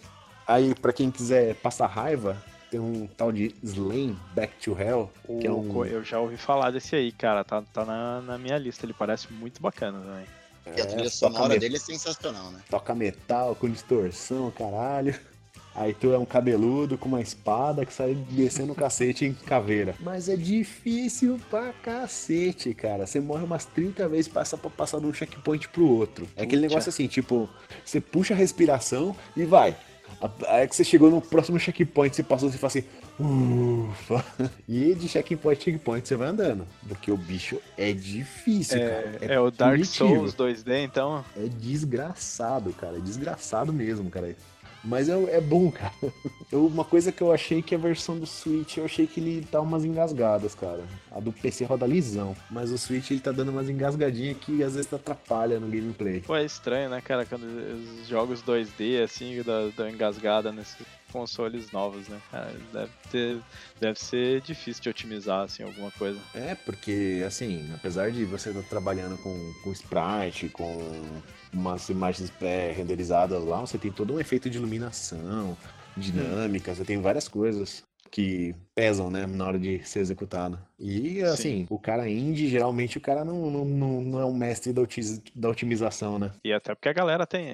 Aí, para quem quiser passar raiva, tem um tal de Slain Back to Hell, que é um... Eu já ouvi falar desse aí, cara, tá, tá na, na minha lista, ele parece muito bacana também. E a trilha é, sonora dele é sensacional, né? Toca metal com distorção, caralho. Aí tu é um cabeludo com uma espada que sai descendo o cacete em caveira. Mas é difícil pra cacete, cara. Você morre umas 30 vezes passa pra passar de um checkpoint pro outro. É aquele negócio assim, tipo, você puxa a respiração e vai Aí que você chegou no próximo checkpoint, você passou, você fala assim, ufa. E de checkpoint, checkpoint, você vai andando. Porque o bicho é difícil, É, cara. é o Dark. Souls 2D, então. É desgraçado, cara. É desgraçado mesmo, cara. Mas é, é bom, cara. <laughs> Eu- uma coisa que eu achei que a versão do Switch, eu achei que ele tá umas engasgadas, cara. A do PC roda lisão. Mas o Switch ele tá dando umas engasgadinhas que às vezes atrapalha no gameplay. Pô, é estranho, né, cara? Quando os jogos 2D, assim, dão, dão engasgada nesses consoles novos, né, cara? Deve, ter, deve ser difícil de otimizar, assim, alguma coisa. É, porque, assim, apesar de você estar trabalhando com, com sprite, com umas imagens pré-renderizadas lá, você tem todo um efeito de iluminação, dinâmica, você tem várias coisas que pesam, né, na hora de ser executado. E, assim, o cara indie, geralmente o cara não, não, não, é um mestre da, otiz- da otimização, né? E até porque a galera tem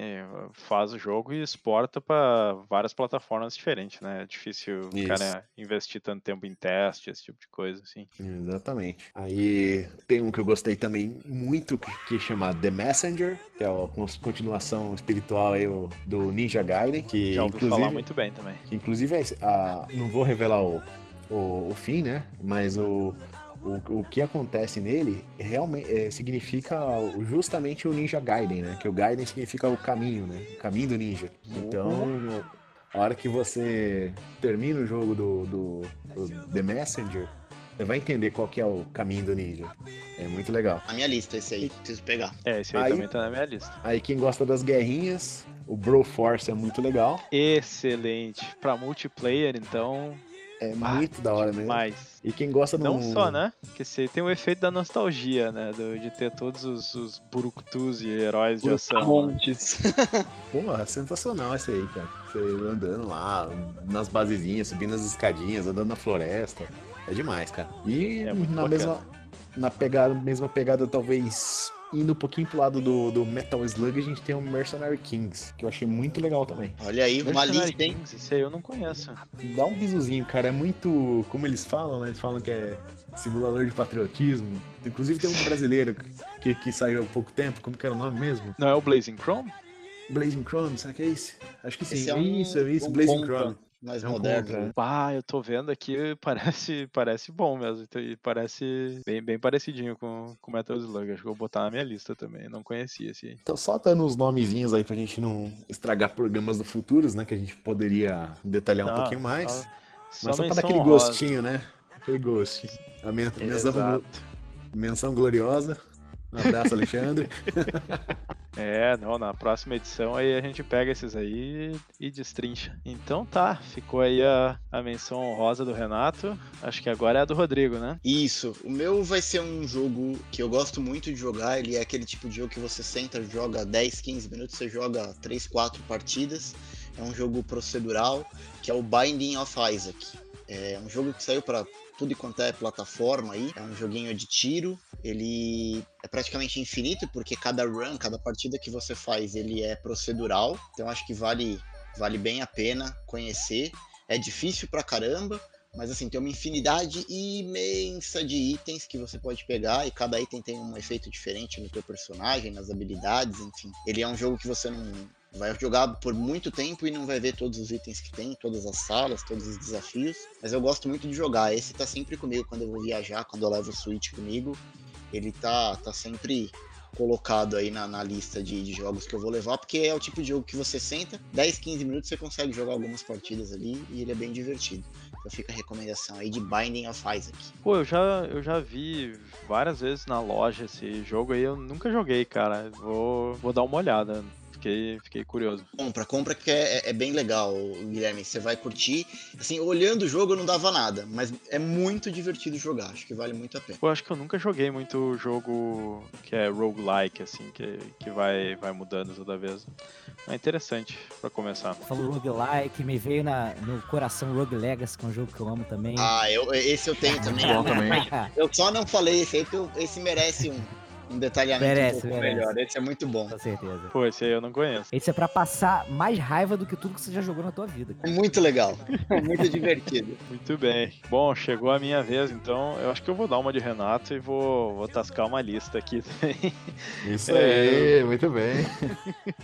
faz o jogo e exporta pra várias plataformas diferentes, né? É difícil o Isso. cara investir tanto tempo em teste, esse tipo de coisa, assim. Exatamente. Aí tem um que eu gostei também muito, que que chama The Messenger, que é a continuação espiritual aí o- do Ninja Gaiden, que Já ouvi inclusive... falar muito bem também. Que, Inclusive, a, a- não vou revelar o, o, o fim, né? Mas o, o, o que acontece nele realmente é, significa justamente o Ninja Gaiden, né? Que o Gaiden significa o caminho, né? O caminho do ninja. Então, a hora que você termina o jogo do, do, do The Messenger, você vai entender qual que é o caminho do ninja. É muito legal. Na minha lista, esse aí, preciso pegar. É, esse aí, Aí- também tá na minha lista. Aí quem gosta das guerrinhas, o Broforce é muito legal. Excelente. Pra multiplayer, então, É Ah, muito da hora mesmo. E quem gosta Não do... só, né? Porque você tem o efeito da nostalgia, né? do- de ter todos os, os e heróis de ação. né? Montes. <laughs> Porra, sensacional esse aí, cara. Você andando lá, nas basezinhas, subindo as escadinhas, andando na floresta. É demais, cara. E É muito na bacana. mesma na pegada, mesma pegada, talvez indo um pouquinho pro lado do, do Metal Slug, a gente tem o Mercenary Kings, que eu achei muito legal também. Olha aí, uma Mercenary lista, hein? Kings, esse aí eu não conheço. Dá um bisuzinho, cara. É muito. Como eles falam, né? Eles falam que é simulador de patriotismo. Inclusive tem um brasileiro que, que saiu há pouco tempo, como que era o nome mesmo? Não é o Blazing Chrome? Blazing Chrome, será que é esse? Acho que sim. Esse é um, isso, é isso, um Blazing contra Chrome. Mais um moderno. contra, né? Ah, eu tô vendo aqui, <laughs> parece, parece bom mesmo. E parece bem, bem parecidinho com o Metal Slug. Acho que eu vou botar na minha lista também. Não conhecia esse aí. Então, só dando uns nomezinhos aí pra gente não estragar programas do futuros, né? Que a gente poderia detalhar um Não, pouquinho mais. só- Mas só pra dar aquele gostinho, né? Aquele gostinho. A men- menção, menção gloriosa. Um abraço, Alexandre. <laughs> É, não, na próxima edição aí a gente pega esses aí e destrincha. Então tá, ficou aí a, a menção honrosa do Renato. Acho que agora é a do Rodrigo, né? Isso. O meu vai ser um jogo que eu gosto muito de jogar. Ele é aquele tipo de jogo que você senta, joga 10, 15 minutos, você joga 3, 4 partidas. É um jogo procedural, que é o Binding of Isaac. É um jogo que saiu para tudo quanto é plataforma aí. É um joguinho de tiro. Ele é praticamente infinito, porque cada run, cada partida que você faz, ele é procedural. Então acho que vale, vale bem a pena conhecer. É difícil pra caramba, mas assim, tem uma infinidade imensa de itens que você pode pegar e cada item tem um efeito diferente no teu personagem, nas habilidades, enfim. Ele é um jogo que você não vai jogar por muito tempo e não vai ver todos os itens que tem, todas as salas, todos os desafios, mas eu gosto muito de jogar. Esse tá sempre comigo quando eu vou viajar, quando eu levo o Switch comigo. Ele tá, tá sempre colocado aí na, na lista de, de jogos que eu vou levar, porque é o tipo de jogo que você senta, 10, 15 minutos você consegue jogar algumas partidas ali e ele é bem divertido. Então fica a recomendação aí de Binding of Isaac. Pô, eu já, eu já vi várias vezes na loja esse jogo aí, eu nunca joguei, cara. Vou, vou dar uma olhada. Fiquei, fiquei curioso. Compra, compra que é, é bem legal, Guilherme. Você vai curtir. Assim, olhando o jogo eu não dava nada, mas é muito divertido jogar. Acho que vale muito a pena. Pô, acho que eu nunca joguei muito jogo que é roguelike, assim, que, que vai, vai mudando toda vez. É interessante pra começar. Falou roguelike, me veio na, no coração Rogue Legacy, que é um jogo que eu amo também. Ah, eu, esse eu tenho <laughs> também. Bom também. <laughs> Eu só não falei esse aí, porque eu- esse merece um, um detalhamento Merece, um pouco merece. melhor. Esse é muito bom. Com certeza. Pô, esse aí eu não conheço. Esse é pra passar mais raiva do que tudo que você já jogou na tua vida. É muito legal. muito divertido. <laughs> Muito bem. Bom, chegou a minha vez, então eu acho que eu vou dar uma de Renato e vou, vou tascar uma lista aqui também. <laughs> Isso É. aí, muito bem. <laughs>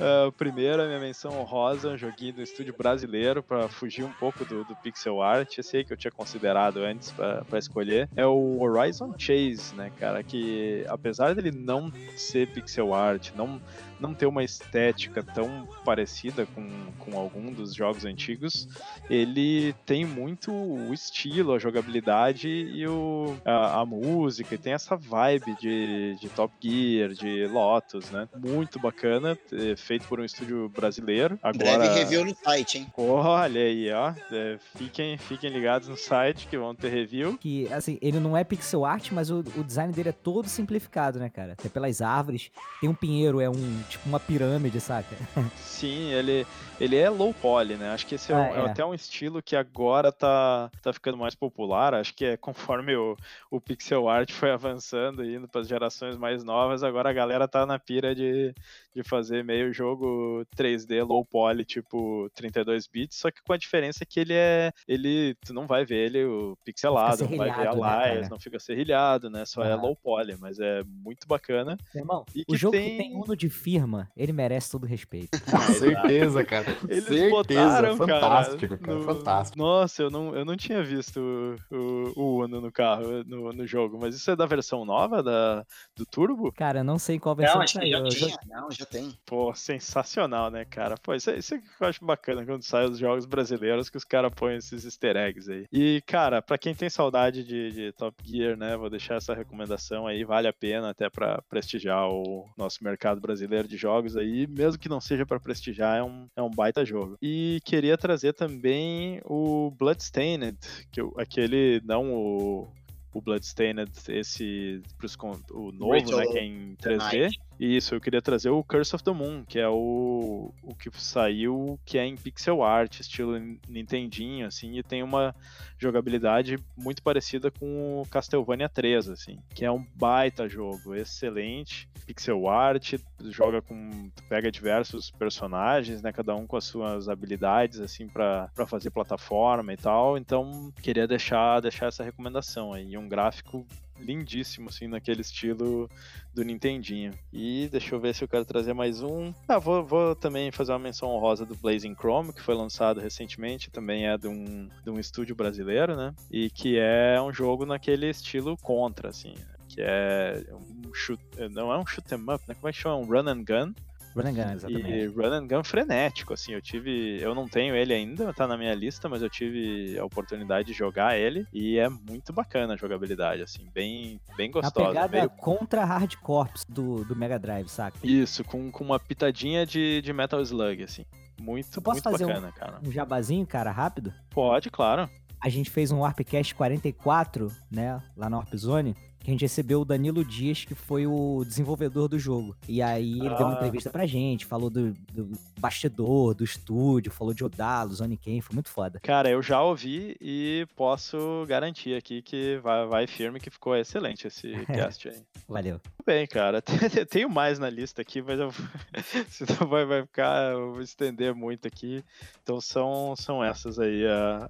Uh, primeiro, a minha menção honrosa, um joguinho do estúdio brasileiro para fugir um pouco do, do pixel art, esse aí que eu tinha considerado antes para escolher, é o Horizon Chase, né, cara, que apesar dele não ser pixel art, não, não ter uma estética tão parecida com, com algum dos jogos antigos, ele tem muito o estilo, a jogabilidade e o, a, a música, e tem essa vibe de, de Top Gear, de Lotus, né, muito bacana, é, feito por um estúdio brasileiro. Agora, Breve review no site, hein? olha aí, ó, é, fiquem, fiquem ligados no site que vão ter review. Que, assim, ele não é pixel art, mas o, o design dele é todo simplificado, né, cara? Até pelas árvores. Tem um pinheiro, é um tipo uma pirâmide, saca? <laughs> Sim, ele, ele é low poly, né? Acho que esse é, Ah, um- é é. até um estilo que agora tá, tá ficando mais popular. Acho que é conforme o, o pixel art foi avançando e indo para as gerações mais novas, agora a galera tá na pira de, de fazer meio jogo 3D low poly, tipo 32 bits, só que com a diferença que ele é. Ele. Tu não vai ver ele o pixelado, não vai ver a né, laias, cara? não fica serrilhado, né? Só é Aham. low poly, mas é muito bacana. Meu irmão, E o que jogo tem- que tem Uno de firma, ele merece todo o respeito. Com <laughs> certeza, cara. Eles certeza. botaram, fantástico, cara. no- Fantástico. Nossa, eu não, eu não tinha visto o, o, o Uno no carro, no, no jogo, mas isso é da versão nova da, do Turbo? Cara, não sei qual versão Não, que acho que saiu. já Eu tinha. Não, já tem. Pô, sensacional, né, cara? Pô, isso, é- isso é que eu acho bacana quando saem os jogos brasileiros que os caras põem esses easter eggs aí. E, cara, pra quem tem saudade de, de Top Gear, né, vou deixar essa recomendação aí, vale a pena até pra prestigiar o nosso mercado brasileiro de jogos aí, mesmo que não seja pra prestigiar, é um, é um baita jogo. E queria trazer também o Bloodstained, que eu- aquele, não o o Bloodstained, esse pros, o novo, Rachel né, que é em the 3D. Isso, eu queria trazer o Curse of the Moon, que é o, o que saiu, que é em pixel art, estilo Nintendinho, assim, e tem uma jogabilidade muito parecida com o Castlevania 3, assim, que é um baita jogo, excelente, pixel art, joga com, pega diversos personagens, né, cada um com as suas habilidades, assim, pra fazer plataforma e tal, então queria deixar, deixar essa recomendação aí, um gráfico lindíssimo, assim, naquele estilo do Nintendinho. E deixa eu ver se eu quero trazer mais um. Ah, vou, vou também fazer uma menção honrosa do Blazing Chrome, que foi lançado recentemente, também é de um, de um estúdio brasileiro, né? E que é um jogo naquele estilo contra, assim. Que é um shoot, não é um shoot 'em up, né? Como é que chama? Um run and gun. Run and Gun, exatamente. E run and gun frenético, assim, eu tive, eu não tenho ele ainda, tá na minha lista, mas eu tive a oportunidade de jogar ele e é muito bacana a jogabilidade, assim, bem, bem A gostosa. pegada meio- contra Hard Corps do, do Mega Drive, saca? Isso, com, com uma pitadinha de, de Metal Slug, assim. Muito, Eu posso muito fazer um- bacana, cara. Um jabazinho, cara, rápido. Pode, claro. A gente fez um Warpcast 44, né, lá na Warp Zone, que a gente recebeu o Danilo Dias, que foi o desenvolvedor do jogo. E aí ele deu uma Ah. entrevista pra gente, falou do, do bastidor, do estúdio, falou de Odalo, Zone Ken, foi muito foda. Cara, eu já ouvi e posso garantir aqui que vai, vai firme que ficou excelente esse <laughs> cast aí. Valeu. Tudo bem, cara. <laughs> Tenho mais na lista aqui, mas eu <laughs> senão vai, vai ficar, eu vou estender muito aqui. Então são, são essas aí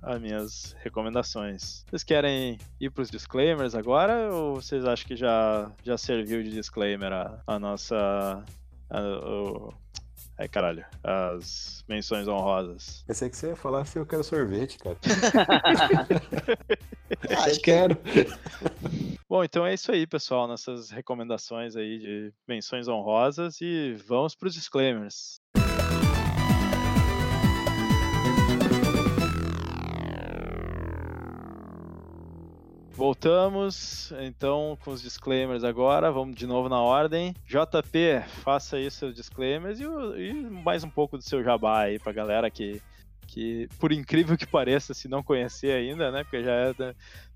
as minhas recomendações. Vocês querem ir para os disclaimers agora ou vocês acham que já, já serviu de disclaimer a, a nossa. a- o- Ai, caralho, as menções honrosas. Pensei que você ia falar se eu quero sorvete, cara. <laughs> <laughs> Acho eu que quero. <laughs> Bom, então é isso aí, pessoal. Nossas recomendações aí de menções honrosas e vamos para os disclaimers. Voltamos então com os disclaimers agora. Vamos de novo na ordem. JP, faça aí seus disclaimers e, e mais um pouco do seu jabá aí pra galera que, que, por incrível que pareça, se não conhecer ainda, né? Porque já é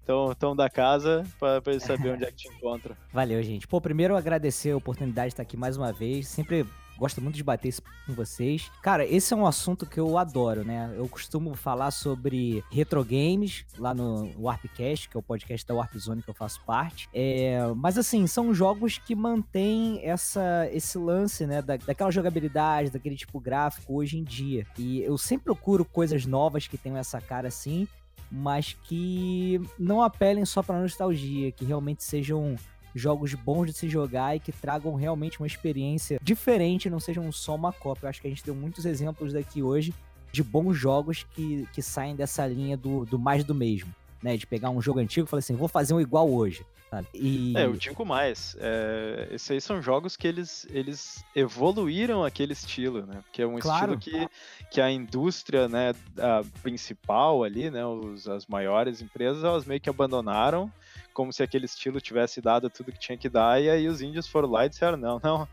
tão, tão da casa pra, pra saberem onde é que te encontra. <laughs> Valeu, gente. Pô, primeiro agradecer a oportunidade de estar aqui mais uma vez. Sempre Gosto muito de bater isso com vocês. Cara, esse é um assunto que eu adoro, né? Eu costumo falar sobre retro games lá no Warpcast, que é o podcast da Warp Zone que eu faço parte. É, mas assim, são jogos que mantêm essa, esse lance, né? Da, daquela jogabilidade, daquele tipo gráfico hoje em dia. E eu sempre procuro coisas novas que tenham essa cara assim, mas que não apelem só pra nostalgia, que realmente sejam jogos bons de se jogar e que tragam realmente uma experiência diferente, não sejam só uma cópia. Eu acho que a gente deu muitos exemplos daqui hoje de bons jogos que, que saem dessa linha do, do mais do mesmo. Né, de pegar um jogo antigo e falar assim, vou fazer um igual hoje. Sabe? E... É, eu digo mais. É, esses aí são jogos que eles, eles evoluíram aquele estilo, né? Porque é um claro. estilo que, que a indústria né, a principal ali, né? Os, as maiores empresas, elas meio que abandonaram como se aquele estilo tivesse dado tudo que tinha que dar, e aí os índios foram lá e disseram, não, não,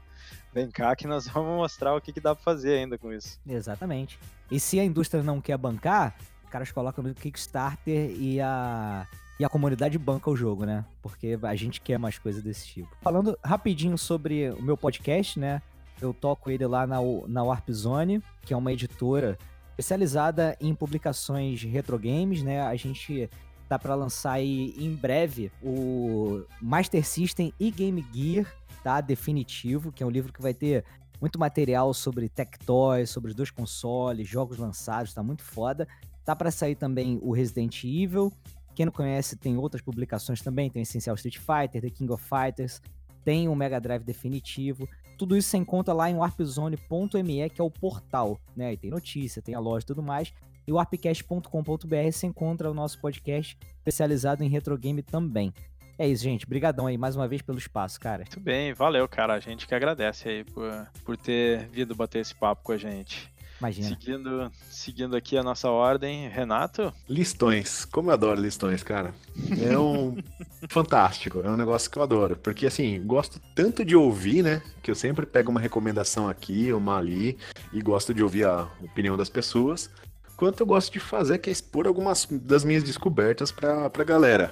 vem cá que nós <laughs> vamos mostrar o que, que dá pra fazer ainda com isso. Exatamente. E se a indústria não quer bancar, os caras colocam no Kickstarter e a, e a comunidade banca o jogo, né? Porque a gente quer mais coisas desse tipo. Falando rapidinho sobre o meu podcast, né? Eu toco ele lá na, na Warp Zone, que é uma editora especializada em publicações retro games, né? A gente tá para lançar aí em breve o Master System e Game Gear, tá? Definitivo, que é um livro que vai ter muito material sobre tech toys, sobre os dois consoles, jogos lançados, tá muito foda. Tá para sair também o Resident Evil. Quem não conhece, tem outras publicações também, tem o Essencial Street Fighter, The King of Fighters, tem o Mega Drive definitivo. Tudo isso você encontra lá em warpzone.me, que é o portal, né? E tem notícia, tem a loja e tudo mais. E o arpcast.com.br se encontra o nosso podcast especializado em retro game também. É isso, gente. Obrigadão aí mais uma vez pelo espaço, cara. Muito bem, valeu, cara. A gente que agradece aí por, por ter vindo bater esse papo com a gente. Imagina. Seguindo, seguindo aqui a nossa ordem, Renato? Listões. Como eu adoro listões, cara. É um <laughs> fantástico. É um negócio que eu adoro. Porque, assim, gosto tanto de ouvir, né? Que eu sempre pego uma recomendação aqui, uma ali, e gosto de ouvir a opinião das pessoas quanto eu gosto de fazer, que é expor algumas das minhas descobertas pra, pra galera.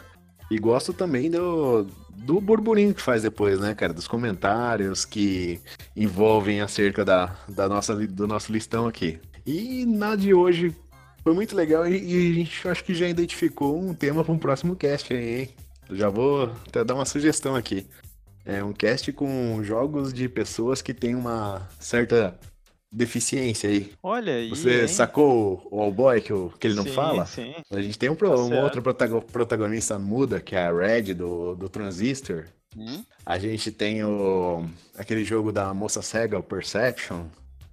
E gosto também do, do burburinho que faz depois, né, cara? Dos comentários que envolvem acerca da, da nossa, do nosso listão aqui. E na de hoje foi muito legal e, e a gente acho que já identificou um tema para um próximo cast aí, hein? já vou até dar uma sugestão aqui. É um cast com jogos de pessoas que têm uma certa deficiência aí. Olha aí. Você hein? sacou o All Boy que, que ele não sim, fala? Sim. A gente tem um, tá um outro protagonista muda, que é a Red do, do Transistor. Hum? A gente tem o aquele jogo da moça cega, o Perception.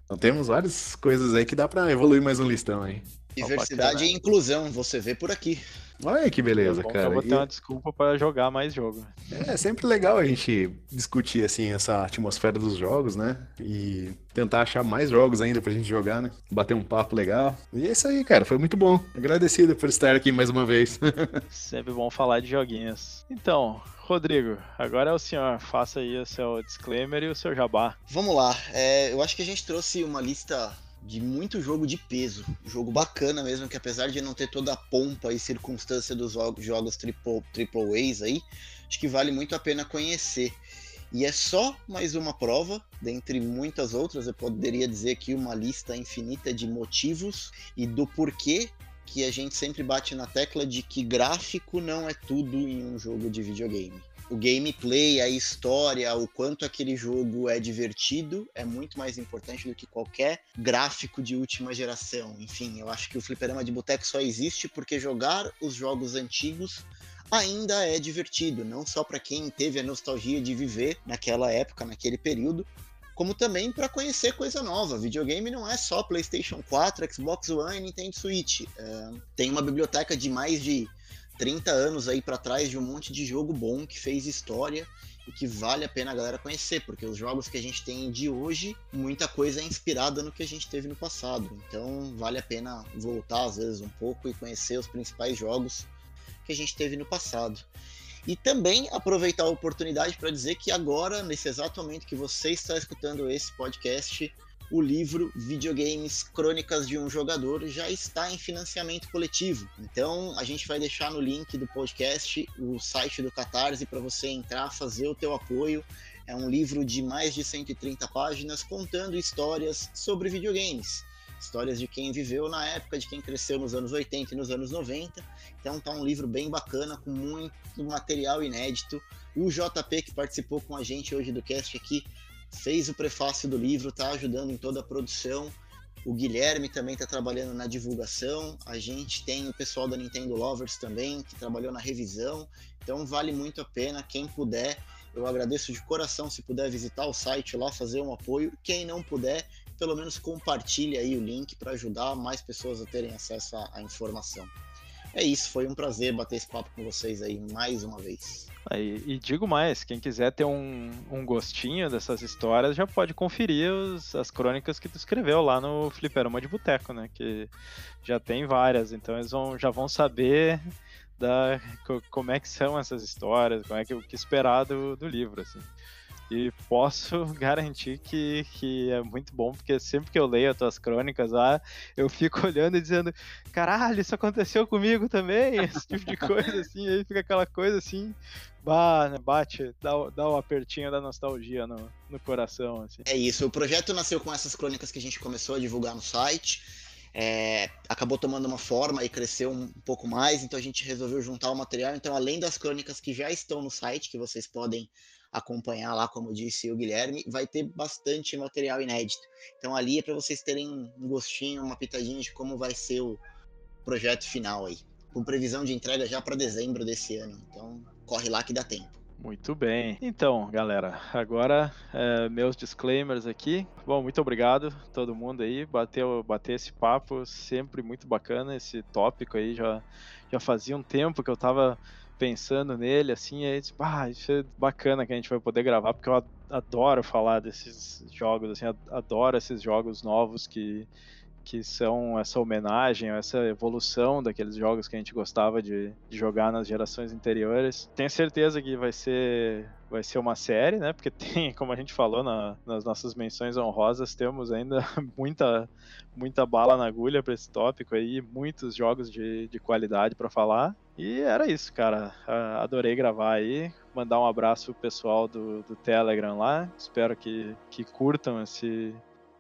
Então temos várias coisas aí que dá para evoluir mais um listão aí. Diversidade e inclusão, você vê por aqui. Olha que beleza, é cara. Eu vou ter e... uma desculpa para jogar mais jogo. É sempre legal a gente discutir assim essa atmosfera dos jogos, né? E tentar achar mais jogos ainda pra gente jogar, né? Bater um papo legal. E é isso aí, cara. Foi muito bom. Agradecido por estar aqui mais uma vez. <laughs> sempre bom falar de joguinhos. Então, Rodrigo, agora é o senhor. Faça aí o seu disclaimer e o seu jabá. Vamos lá. É, eu acho que a gente trouxe uma lista de muito jogo de peso. Jogo bacana mesmo, que apesar de não ter toda a pompa e circunstância dos jogos triple, triple A's aí, acho que vale muito a pena conhecer. E é só mais uma prova, dentre muitas outras, eu poderia dizer aqui uma lista infinita de motivos e do porquê que a gente sempre bate na tecla de que gráfico não é tudo em um jogo de videogame o gameplay, a história, o quanto aquele jogo é divertido é muito mais importante do que qualquer gráfico de última geração. Enfim, eu acho que o fliperama de boteco só existe porque jogar os jogos antigos ainda é divertido, não só para quem teve a nostalgia de viver naquela época, naquele período, como também para conhecer coisa nova. Videogame não é só PlayStation 4, Xbox One e Nintendo Switch. Tem uma biblioteca de mais de 30 anos aí para trás de um monte de jogo bom que fez história e que vale a pena a galera conhecer, porque os jogos que a gente tem de hoje, muita coisa é inspirada no que a gente teve no passado. Então vale a pena voltar às vezes um pouco e conhecer os principais jogos que a gente teve no passado. E também aproveitar a oportunidade para dizer que agora, nesse exato momento que você está escutando esse podcast, o livro Videogames Crônicas de um Jogador já está em financiamento coletivo. Então a gente vai deixar no link do podcast o site do Catarse para você entrar, fazer o teu apoio. É um livro de mais de 130 páginas contando histórias sobre videogames. Histórias de quem viveu na época, de quem cresceu nos anos 80 e nos anos 90. Então tá um livro bem bacana, com muito material inédito. O JP, que participou com a gente hoje do cast aqui, fez o prefácio do livro, tá ajudando em toda a produção. O Guilherme também está trabalhando na divulgação. A gente tem o pessoal da Nintendo Lovers também, que trabalhou na revisão. Então vale muito a pena. Quem puder, eu agradeço de coração se puder visitar o site lá, fazer um apoio. Quem não puder, pelo menos compartilhe aí o link para ajudar mais pessoas a terem acesso à, à informação. É isso, foi um prazer bater esse papo com vocês aí mais uma vez. E digo mais, quem quiser ter um, um gostinho dessas histórias já pode conferir os, as crônicas que tu escreveu lá no Fliperama de Boteco, né? Que já tem várias, então eles vão, já vão saber da, como é que são essas histórias, como é que o que esperar do, do livro, assim. E posso <laughs> garantir que, que é muito bom, porque sempre que eu leio as tuas crônicas lá, eu fico <laughs> olhando e dizendo, caralho, isso aconteceu comigo também, <laughs> esse tipo de coisa, assim, aí fica aquela coisa assim, bah, bate, dá, dá um apertinho da nostalgia no, no coração, assim. É isso, o projeto nasceu com essas crônicas que a gente começou a divulgar no site, é, acabou tomando uma forma e cresceu um pouco mais, então a gente resolveu juntar o material. Então, além das crônicas que já estão no site, que vocês podem acompanhar lá, como disse o Guilherme, vai ter bastante material inédito. Então, ali é para vocês terem um gostinho, uma pitadinha de como vai ser o projeto final aí, com previsão de entrega já para dezembro desse ano. Então, corre lá que dá tempo. Muito bem. Então, galera, agora é, meus disclaimers aqui. Bom, muito obrigado a todo mundo aí. Bateu, bater esse papo, sempre muito bacana esse tópico aí. Já, já fazia um tempo que eu tava pensando nele, assim, aí disse, ah, isso é bacana que a gente vai poder gravar, porque eu adoro falar desses jogos, assim, adoro esses jogos novos que que são essa homenagem, essa evolução daqueles jogos que a gente gostava de, de, jogar nas gerações anteriores. Tenho certeza que vai ser vai ser uma série, né? Porque <laughs> tem, como a gente falou na, nas nossas menções honrosas, temos ainda <laughs> muita muita bala na agulha para esse tópico aí, muitos jogos de, de qualidade para falar. E era isso, cara. Adorei gravar aí. Mandar um abraço pro pessoal do, do Telegram lá. Espero que, que curtam esse,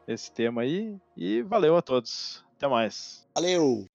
esse tema aí. E valeu a todos. Até mais. Valeu!